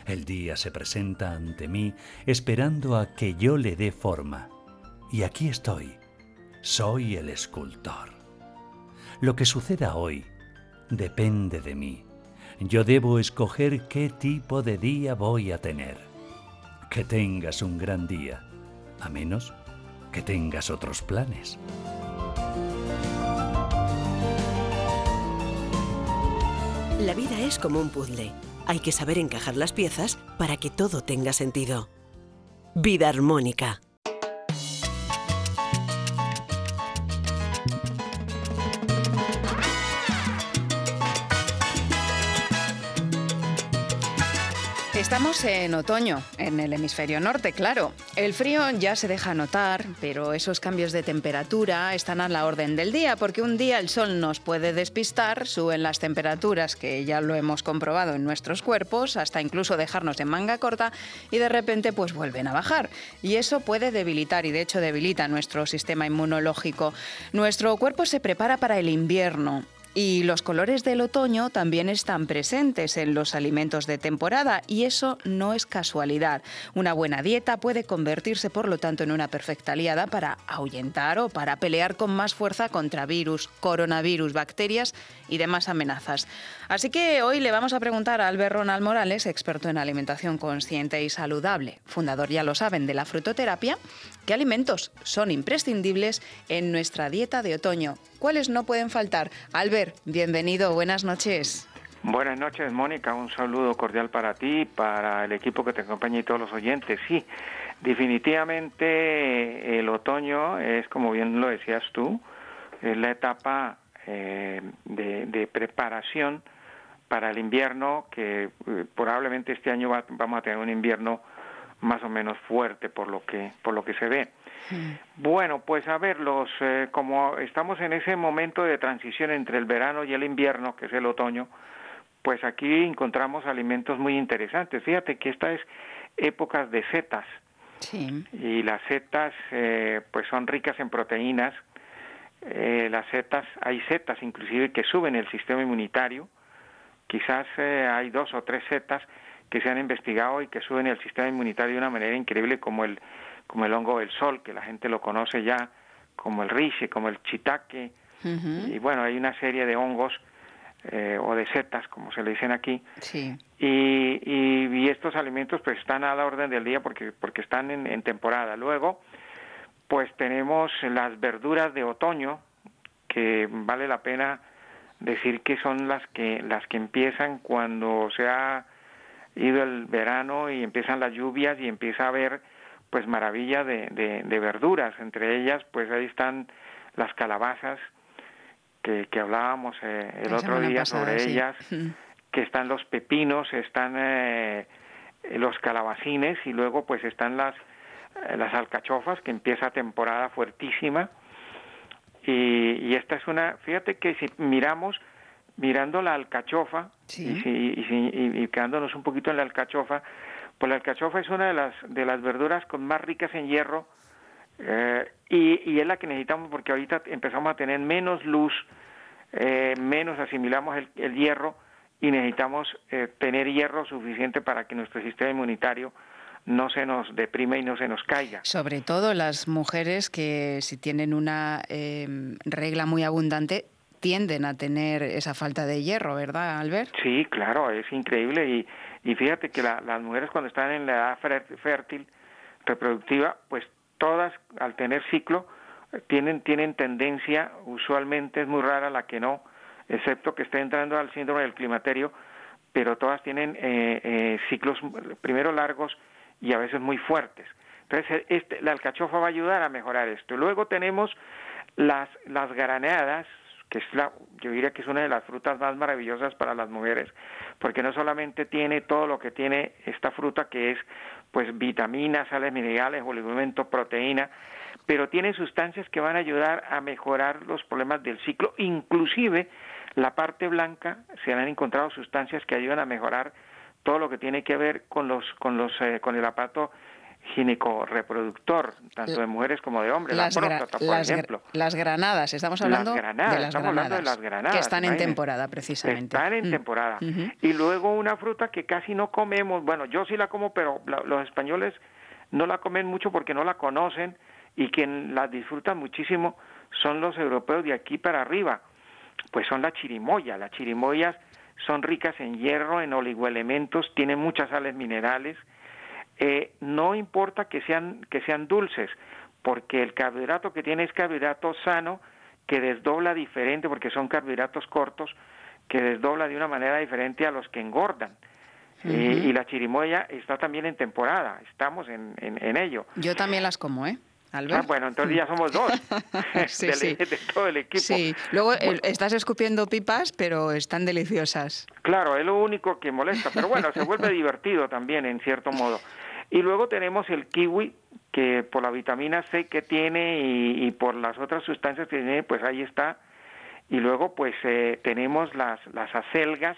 el día se presenta ante mí esperando a que yo le dé forma. Y aquí estoy soy el escultor. Lo que suceda hoy depende de mí. Yo debo escoger qué tipo de día voy a tener. Que tengas un gran día, a menos que tengas otros planes. La vida es como un puzzle. Hay que saber encajar las piezas para que todo tenga sentido. Vida armónica. Estamos en otoño, en el hemisferio norte, claro. El frío ya se deja notar, pero esos cambios de temperatura están a la orden del día, porque un día el sol nos puede despistar, suben las temperaturas, que ya lo hemos comprobado en nuestros cuerpos, hasta incluso dejarnos en manga corta, y de repente pues vuelven a bajar. Y eso puede debilitar, y de hecho debilita nuestro sistema inmunológico. Nuestro cuerpo se prepara para el invierno y los colores del otoño también están presentes en los alimentos de temporada y eso no es casualidad. Una buena dieta puede convertirse, por lo tanto, en una perfecta aliada para ahuyentar o para pelear con más fuerza contra virus, coronavirus, bacterias y demás amenazas. Así que hoy le vamos a preguntar a Albert Ronald Morales, experto en alimentación consciente y saludable, fundador, ya lo saben, de la frutoterapia, qué alimentos son imprescindibles en nuestra dieta de otoño. ¿Cuáles no pueden faltar? Albert, bienvenido, buenas noches. Buenas noches, Mónica. Un saludo cordial para ti, para el equipo que te acompaña y todos los oyentes. Sí, definitivamente el otoño es, como bien lo decías tú, es la etapa eh, de, preparación para el invierno, que eh, probablemente este año vamos a tener un invierno más o menos fuerte por lo que por lo que se ve. Bueno, pues a ver, los eh, como estamos en ese momento de transición entre el verano y el invierno, que es el otoño, pues aquí encontramos alimentos muy interesantes. Fíjate que esta es épocas de setas. Y las setas eh, pues son ricas en proteínas. Eh, las setas, hay setas inclusive que suben el sistema inmunitario. Quizás hay dos o tres setas que se han investigado y que suben el sistema inmunitario de una manera increíble como el como el hongo del sol, que la gente lo conoce ya como el rice, como el chitaque, y bueno, hay una serie de hongos eh, o de setas, como se le dicen aquí, sí. y, y, estos alimentos pues están a la orden del día porque, porque están en, en temporada. Luego, pues tenemos las verduras de otoño, que vale la pena decir que son las que las que empiezan cuando se ha ido el verano y empiezan las lluvias y empieza a haber pues maravilla de, de, verduras. Entre ellas, pues ahí están las calabazas que, que hablábamos eh, el otro día sobre ellas, que están los pepinos, están eh, los calabacines y luego pues están las, eh, las alcachofas, que empieza temporada fuertísima. Y, y, esta es una, fíjate que si miramos, mirando la alcachofa y, y, y, quedándonos un poquito en la alcachofa, pues la alcachofa es una de las, de las verduras con más ricas en hierro eh, y, es la que necesitamos porque ahorita empezamos a tener menos luz, eh, menos asimilamos el, hierro y necesitamos eh, tener hierro suficiente para que nuestro sistema inmunitario no se nos deprime y no se nos caiga. Sobre todo las mujeres que si tienen una regla muy abundante tienden a tener esa falta de hierro, ¿verdad, Albert? Sí, claro, es increíble y, y fíjate que las mujeres cuando están en la edad fértil, reproductiva, pues todas al tener ciclo tienen, tienen tendencia, usualmente es muy rara la que no, excepto que esté entrando al síndrome del climaterio, pero todas tienen eh, eh, ciclos primero largos y a veces muy fuertes. Entonces, este, la alcachofa va a ayudar a mejorar esto. Luego tenemos las, las graneadas, que es la, yo diría que es una de las frutas más maravillosas para las mujeres, porque no solamente tiene todo lo que tiene esta fruta, que es pues vitaminas, sales minerales, oligoelementos, proteína, pero tiene sustancias que van a ayudar a mejorar los problemas del ciclo, inclusive la parte blanca se han encontrado sustancias que ayudan a mejorar todo lo que tiene que ver con los con los eh, con el aparato reproductor tanto de mujeres como de hombres, las la próstata, por ejemplo. Las granadas, estamos hablando, de, las granadas, que están en temporada precisamente. Están en mm. temporada. Y luego una fruta que casi no comemos, bueno, yo sí la como, pero los españoles no la comen mucho porque no la conocen y quien la disfruta muchísimo son los europeos de aquí para arriba, pues son la chirimoya. Las chirimoyas son ricas en hierro, en oligoelementos, tienen muchas sales minerales, eh, no importa que sean, que sean dulces, porque el carbohidrato que tiene es carbohidrato sano, que desdobla diferente, porque son carbohidratos cortos, que desdobla de una manera diferente a los que engordan. y la chirimoya está también en temporada, estamos en, en, ello. Yo también las como, ¿eh? Albert. Ah, bueno, entonces ya somos dos sí, de, sí. de todo el equipo. Sí, luego eh, estás escupiendo pipas, pero están deliciosas. Claro, es lo único que molesta, pero bueno, se vuelve divertido también en cierto modo. Y luego tenemos el kiwi, que por la vitamina C que tiene y, y por las otras sustancias que tiene, pues ahí está. Y luego pues eh, tenemos las, las acelgas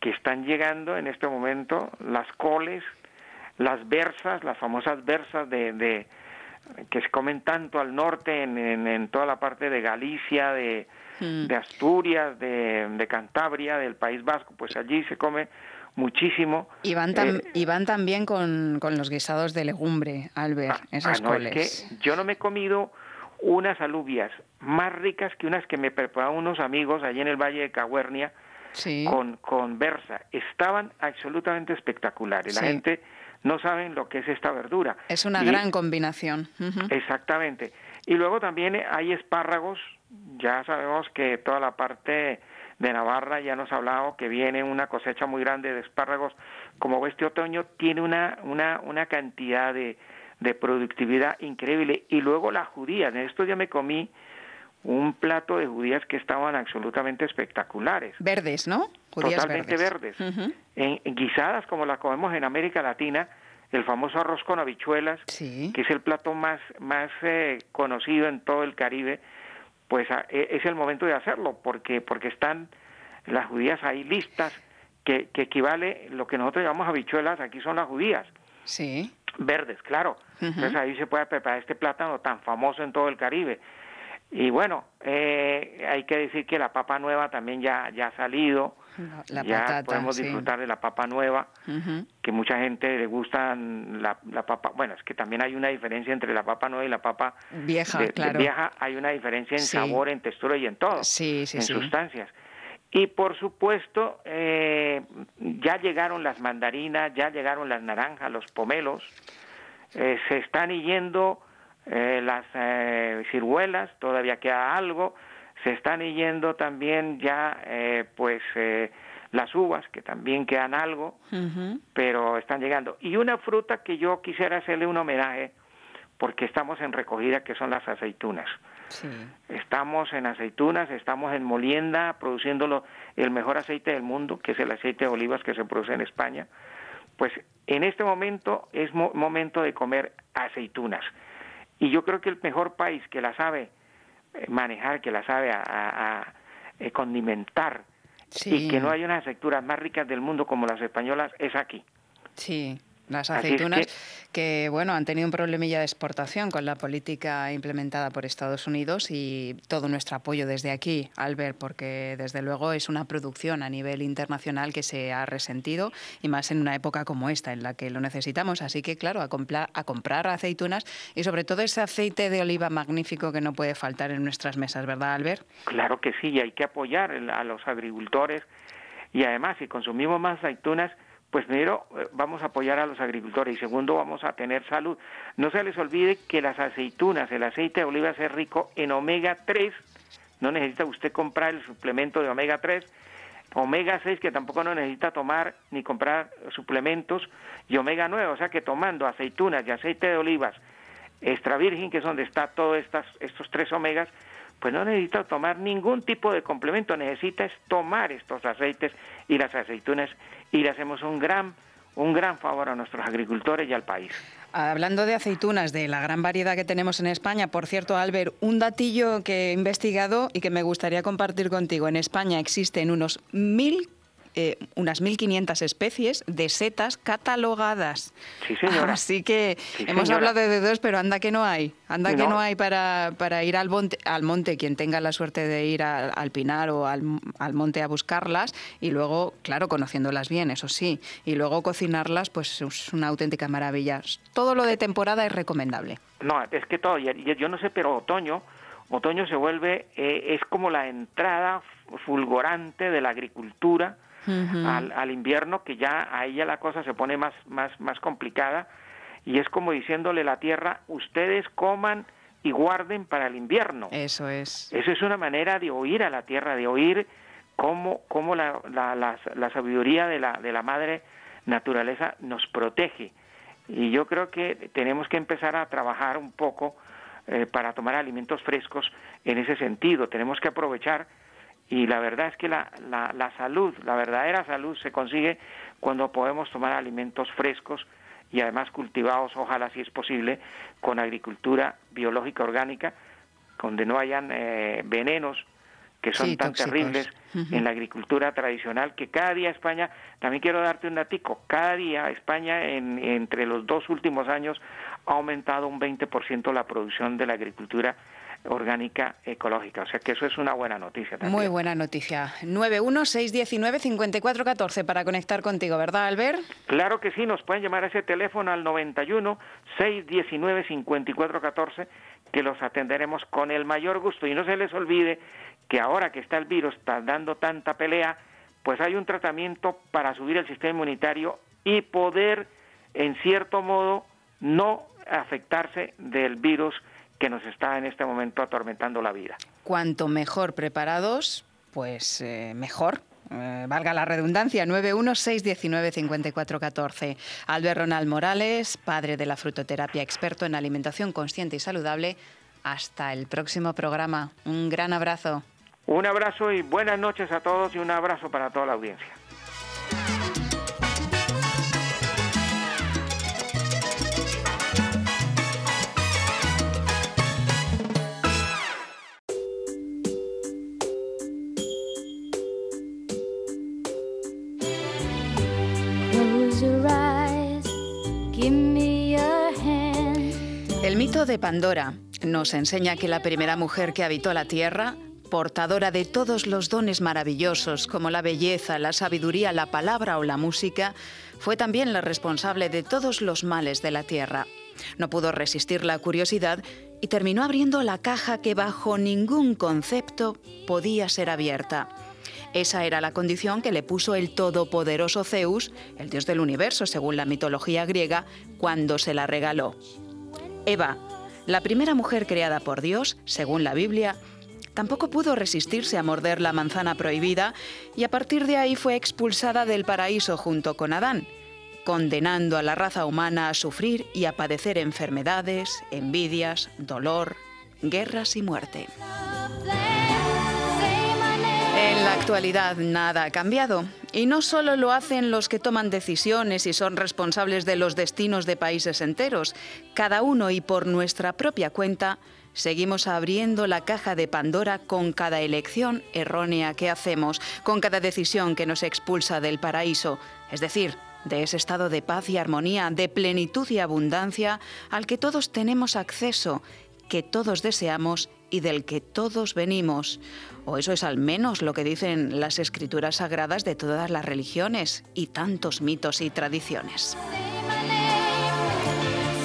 que están llegando en este momento, las coles, las bersas, las famosas bersas de, de que se comen tanto al norte, en, en, en toda la parte de Galicia, de, Mm. de Asturias, de, de Cantabria, del País Vasco, pues allí se come muchísimo. Y van, tam- Eh, y van también con, con los guisados de legumbre, Albert, esas Ah, no, coles. es que yo no me he comido unas alubias más ricas que unas que me prepararon unos amigos allí en el Valle de Cahuernia Sí. con, con Versa. Estaban absolutamente espectaculares. La gente no sabe lo que es esta verdura. Es una Y- gran combinación. Exactamente. Y luego también hay espárragos. Ya sabemos que toda la parte de Navarra ya nos ha hablado que viene una cosecha muy grande de espárragos. Como este otoño tiene una, una, una cantidad de, de productividad increíble. Y luego las judías. En esto ya me comí un plato de judías que estaban absolutamente espectaculares. Verdes, ¿no? Judías Totalmente verdes. En, en guisadas como las comemos en América Latina, el famoso arroz con habichuelas, Sí. que es el plato más, más eh, conocido en todo el Caribe, pues a- e- es el momento de hacerlo, porque, porque están las judías ahí listas, que, que equivale, lo que nosotros llamamos habichuelas, aquí son las judías, Sí. verdes, claro. Entonces ahí se puede preparar este plátano tan famoso en todo el Caribe. Y bueno, eh, hay que decir que la papa nueva también ya, ya ha salido, La, ya patata. podemos sí. disfrutar de la papa nueva que mucha gente le gusta la, la papa, bueno, es que también hay una diferencia entre la papa nueva y la papa Vieja, de- de claro. vieja, hay una diferencia en Sí. sabor, en textura y en todo, Sí, sí, en sustancias. Y por supuesto, eh, ya llegaron las mandarinas, ya llegaron las naranjas, los pomelos, eh, se están yendo eh, las eh, ciruelas, todavía queda algo, se están yendo también ya eh, pues eh, las uvas, que también quedan algo, pero están llegando. Y una fruta que yo quisiera hacerle un homenaje, porque estamos en recogida, que son las aceitunas. Sí. Estamos en aceitunas, estamos en molienda, produciendo lo- el mejor aceite del mundo, que es el aceite de olivas que se produce en España. Pues en este momento es mo- momento de comer aceitunas. Y yo creo que el mejor país que la sabe eh, manejar, que la sabe a, a- a, eh, condimentar, Sí. y que no hay unas aceitunas más ricas del mundo como las españolas, es aquí. Sí, las es aceitunas que... bueno, han tenido un problemilla de exportación con la política implementada por Estados Unidos y todo nuestro apoyo desde aquí, Albert, porque desde luego es una producción a nivel internacional que se ha resentido y más en una época como esta en la que lo necesitamos. Así que, claro, a, compla- a comprar aceitunas y sobre todo ese aceite de oliva magnífico que no puede faltar en nuestras mesas, ¿verdad, Albert? Claro que sí, y hay que apoyar a los agricultores y además si consumimos más aceitunas, pues primero eh, vamos a apoyar a los agricultores y segundo vamos a tener salud. No se les olvide que las aceitunas, el aceite de oliva es rico en omega 3, no necesita usted comprar el suplemento de omega 3, omega 6 que tampoco no necesita tomar ni comprar suplementos y omega 9, o sea que tomando aceitunas y aceite de olivas extra virgen, que es donde está todos estas, estos tres omegas, pues no necesita tomar ningún tipo de complemento, necesita es tomar estos aceites y las aceitunas y le hacemos un gran, un gran favor a nuestros agricultores y al país. Hablando de aceitunas, de la gran variedad que tenemos en España, por cierto, Albert, un datillo que he investigado y que me gustaría compartir contigo. En España existen unos mil, eh, unas 1.500 especies de setas catalogadas. Sí, señora. Así que Sí, hemos señora. hablado de dos, pero anda que no hay. Anda que No. hay para, para ir al monte, al monte, quien tenga la suerte de ir al, al Pinar o al, al monte a buscarlas y luego, claro, conociéndolas bien, eso sí, y luego cocinarlas, pues es una auténtica maravilla. Todo lo de temporada es recomendable. No, es que todo, y- y yo no sé, pero otoño, otoño se vuelve, eh, es como la entrada fulgurante de la agricultura Al, al invierno, que ya ahí ya la cosa se pone más, más, más complicada, y es como diciéndole a la tierra, ustedes coman y guarden para el invierno. Eso es. Eso es una manera de oír a la tierra, de oír cómo, cómo la, la, la, la sabiduría de la, de la madre naturaleza nos protege. Y yo creo que tenemos que empezar a trabajar un poco eh, para tomar alimentos frescos en ese sentido. Tenemos que aprovechar y la verdad es que la, la, la, salud, la verdadera salud se consigue cuando podemos tomar alimentos frescos y además cultivados, ojalá si es posible, con agricultura biológica orgánica, donde no hayan eh, venenos que son tan terribles en la agricultura tradicional, que cada día España, también quiero darte un datico, cada día España en, entre los dos últimos años ha aumentado un 20% la producción de la agricultura orgánica ecológica. O sea que eso es una buena noticia también. Muy buena noticia. 916195414 para conectar contigo, ¿verdad, Albert? Claro que sí, nos pueden llamar a ese teléfono al 91 619 5414 que los atenderemos con el mayor gusto. Y no se les olvide que ahora que está el virus, está dando tanta pelea, pues hay un tratamiento para subir el sistema inmunitario y poder, en cierto modo, no afectarse del virus que nos está en este momento atormentando la vida. Cuanto mejor preparados, pues eh, mejor. Eh, valga la redundancia, 916195414. Albert Ronald Morales, padre de la frutoterapia, experto en alimentación consciente y saludable. Hasta el próximo programa. Un gran abrazo. Un abrazo y buenas noches a todos y un abrazo para toda la audiencia. Pandora nos enseña que la primera mujer que habitó la Tierra, portadora de todos los dones maravillosos como la belleza, la sabiduría, la palabra o la música, fue también la responsable de todos los males de la Tierra. No pudo resistir la curiosidad y terminó abriendo la caja que bajo ningún concepto podía ser abierta. Esa era la condición que le puso el todopoderoso Zeus, el dios del universo según la mitología griega, cuando se la regaló. Eva, la primera mujer creada por Dios, según la Biblia, tampoco pudo resistirse a morder la manzana prohibida y a partir de ahí fue expulsada del paraíso junto con Adán, condenando a la raza humana a sufrir y a padecer enfermedades, envidias, dolor, guerras y muerte. En la actualidad nada ha cambiado. Y no solo lo hacen los que toman decisiones y son responsables de los destinos de países enteros. Cada uno y por nuestra propia cuenta seguimos abriendo la caja de Pandora con cada elección errónea que hacemos, con cada decisión que nos expulsa del paraíso, es decir, de ese estado de paz y armonía, de plenitud y abundancia al que todos tenemos acceso, que todos deseamos y del que todos venimos. O eso es al menos lo que dicen las escrituras sagradas de todas las religiones y tantos mitos y tradiciones.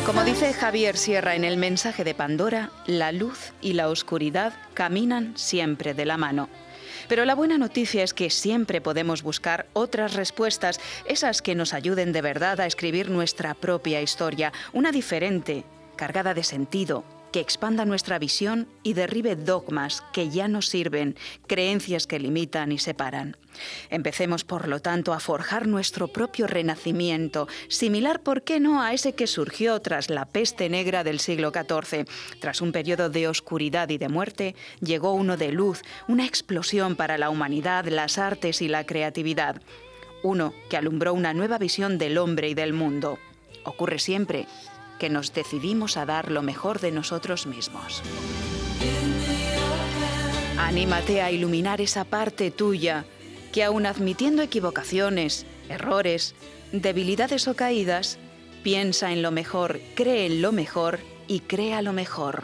Como dice Javier Sierra en el mensaje de Pandora, la luz y la oscuridad caminan siempre de la mano. Pero la buena noticia es que siempre podemos buscar otras respuestas, esas que nos ayuden de verdad a escribir nuestra propia historia, una diferente, cargada de sentido, que expanda nuestra visión y derribe dogmas que ya no sirven, creencias que limitan y separan. Empecemos, por lo tanto, a forjar nuestro propio renacimiento, similar, ¿por qué no?, a ese que surgió tras la peste negra del siglo XIV. Tras un periodo de oscuridad y de muerte, llegó uno de luz, una explosión para la humanidad, las artes y la creatividad. Uno que alumbró una nueva visión del hombre y del mundo. Ocurre siempre que nos decidimos a dar lo mejor de nosotros mismos. Anímate a iluminar esa parte tuya que aun admitiendo equivocaciones, errores, debilidades o caídas, piensa en lo mejor, cree en lo mejor y crea lo mejor.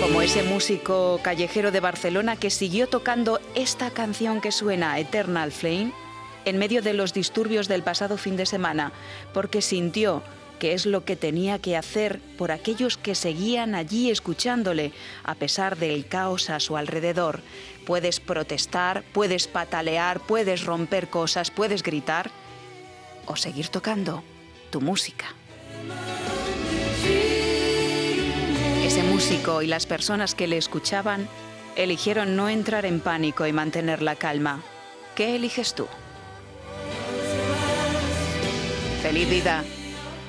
Como ese músico callejero de Barcelona que siguió tocando esta canción que suena Eternal Flame en medio de los disturbios del pasado fin de semana, porque sintió que es lo que tenía que hacer por aquellos que seguían allí escuchándole, a pesar del caos a su alrededor. Puedes protestar, puedes patalear, puedes romper cosas, puedes gritar o seguir tocando tu música. Ese músico y las personas que le escuchaban eligieron no entrar en pánico y mantener la calma. ¿Qué eliges tú? ¡Feliz vida!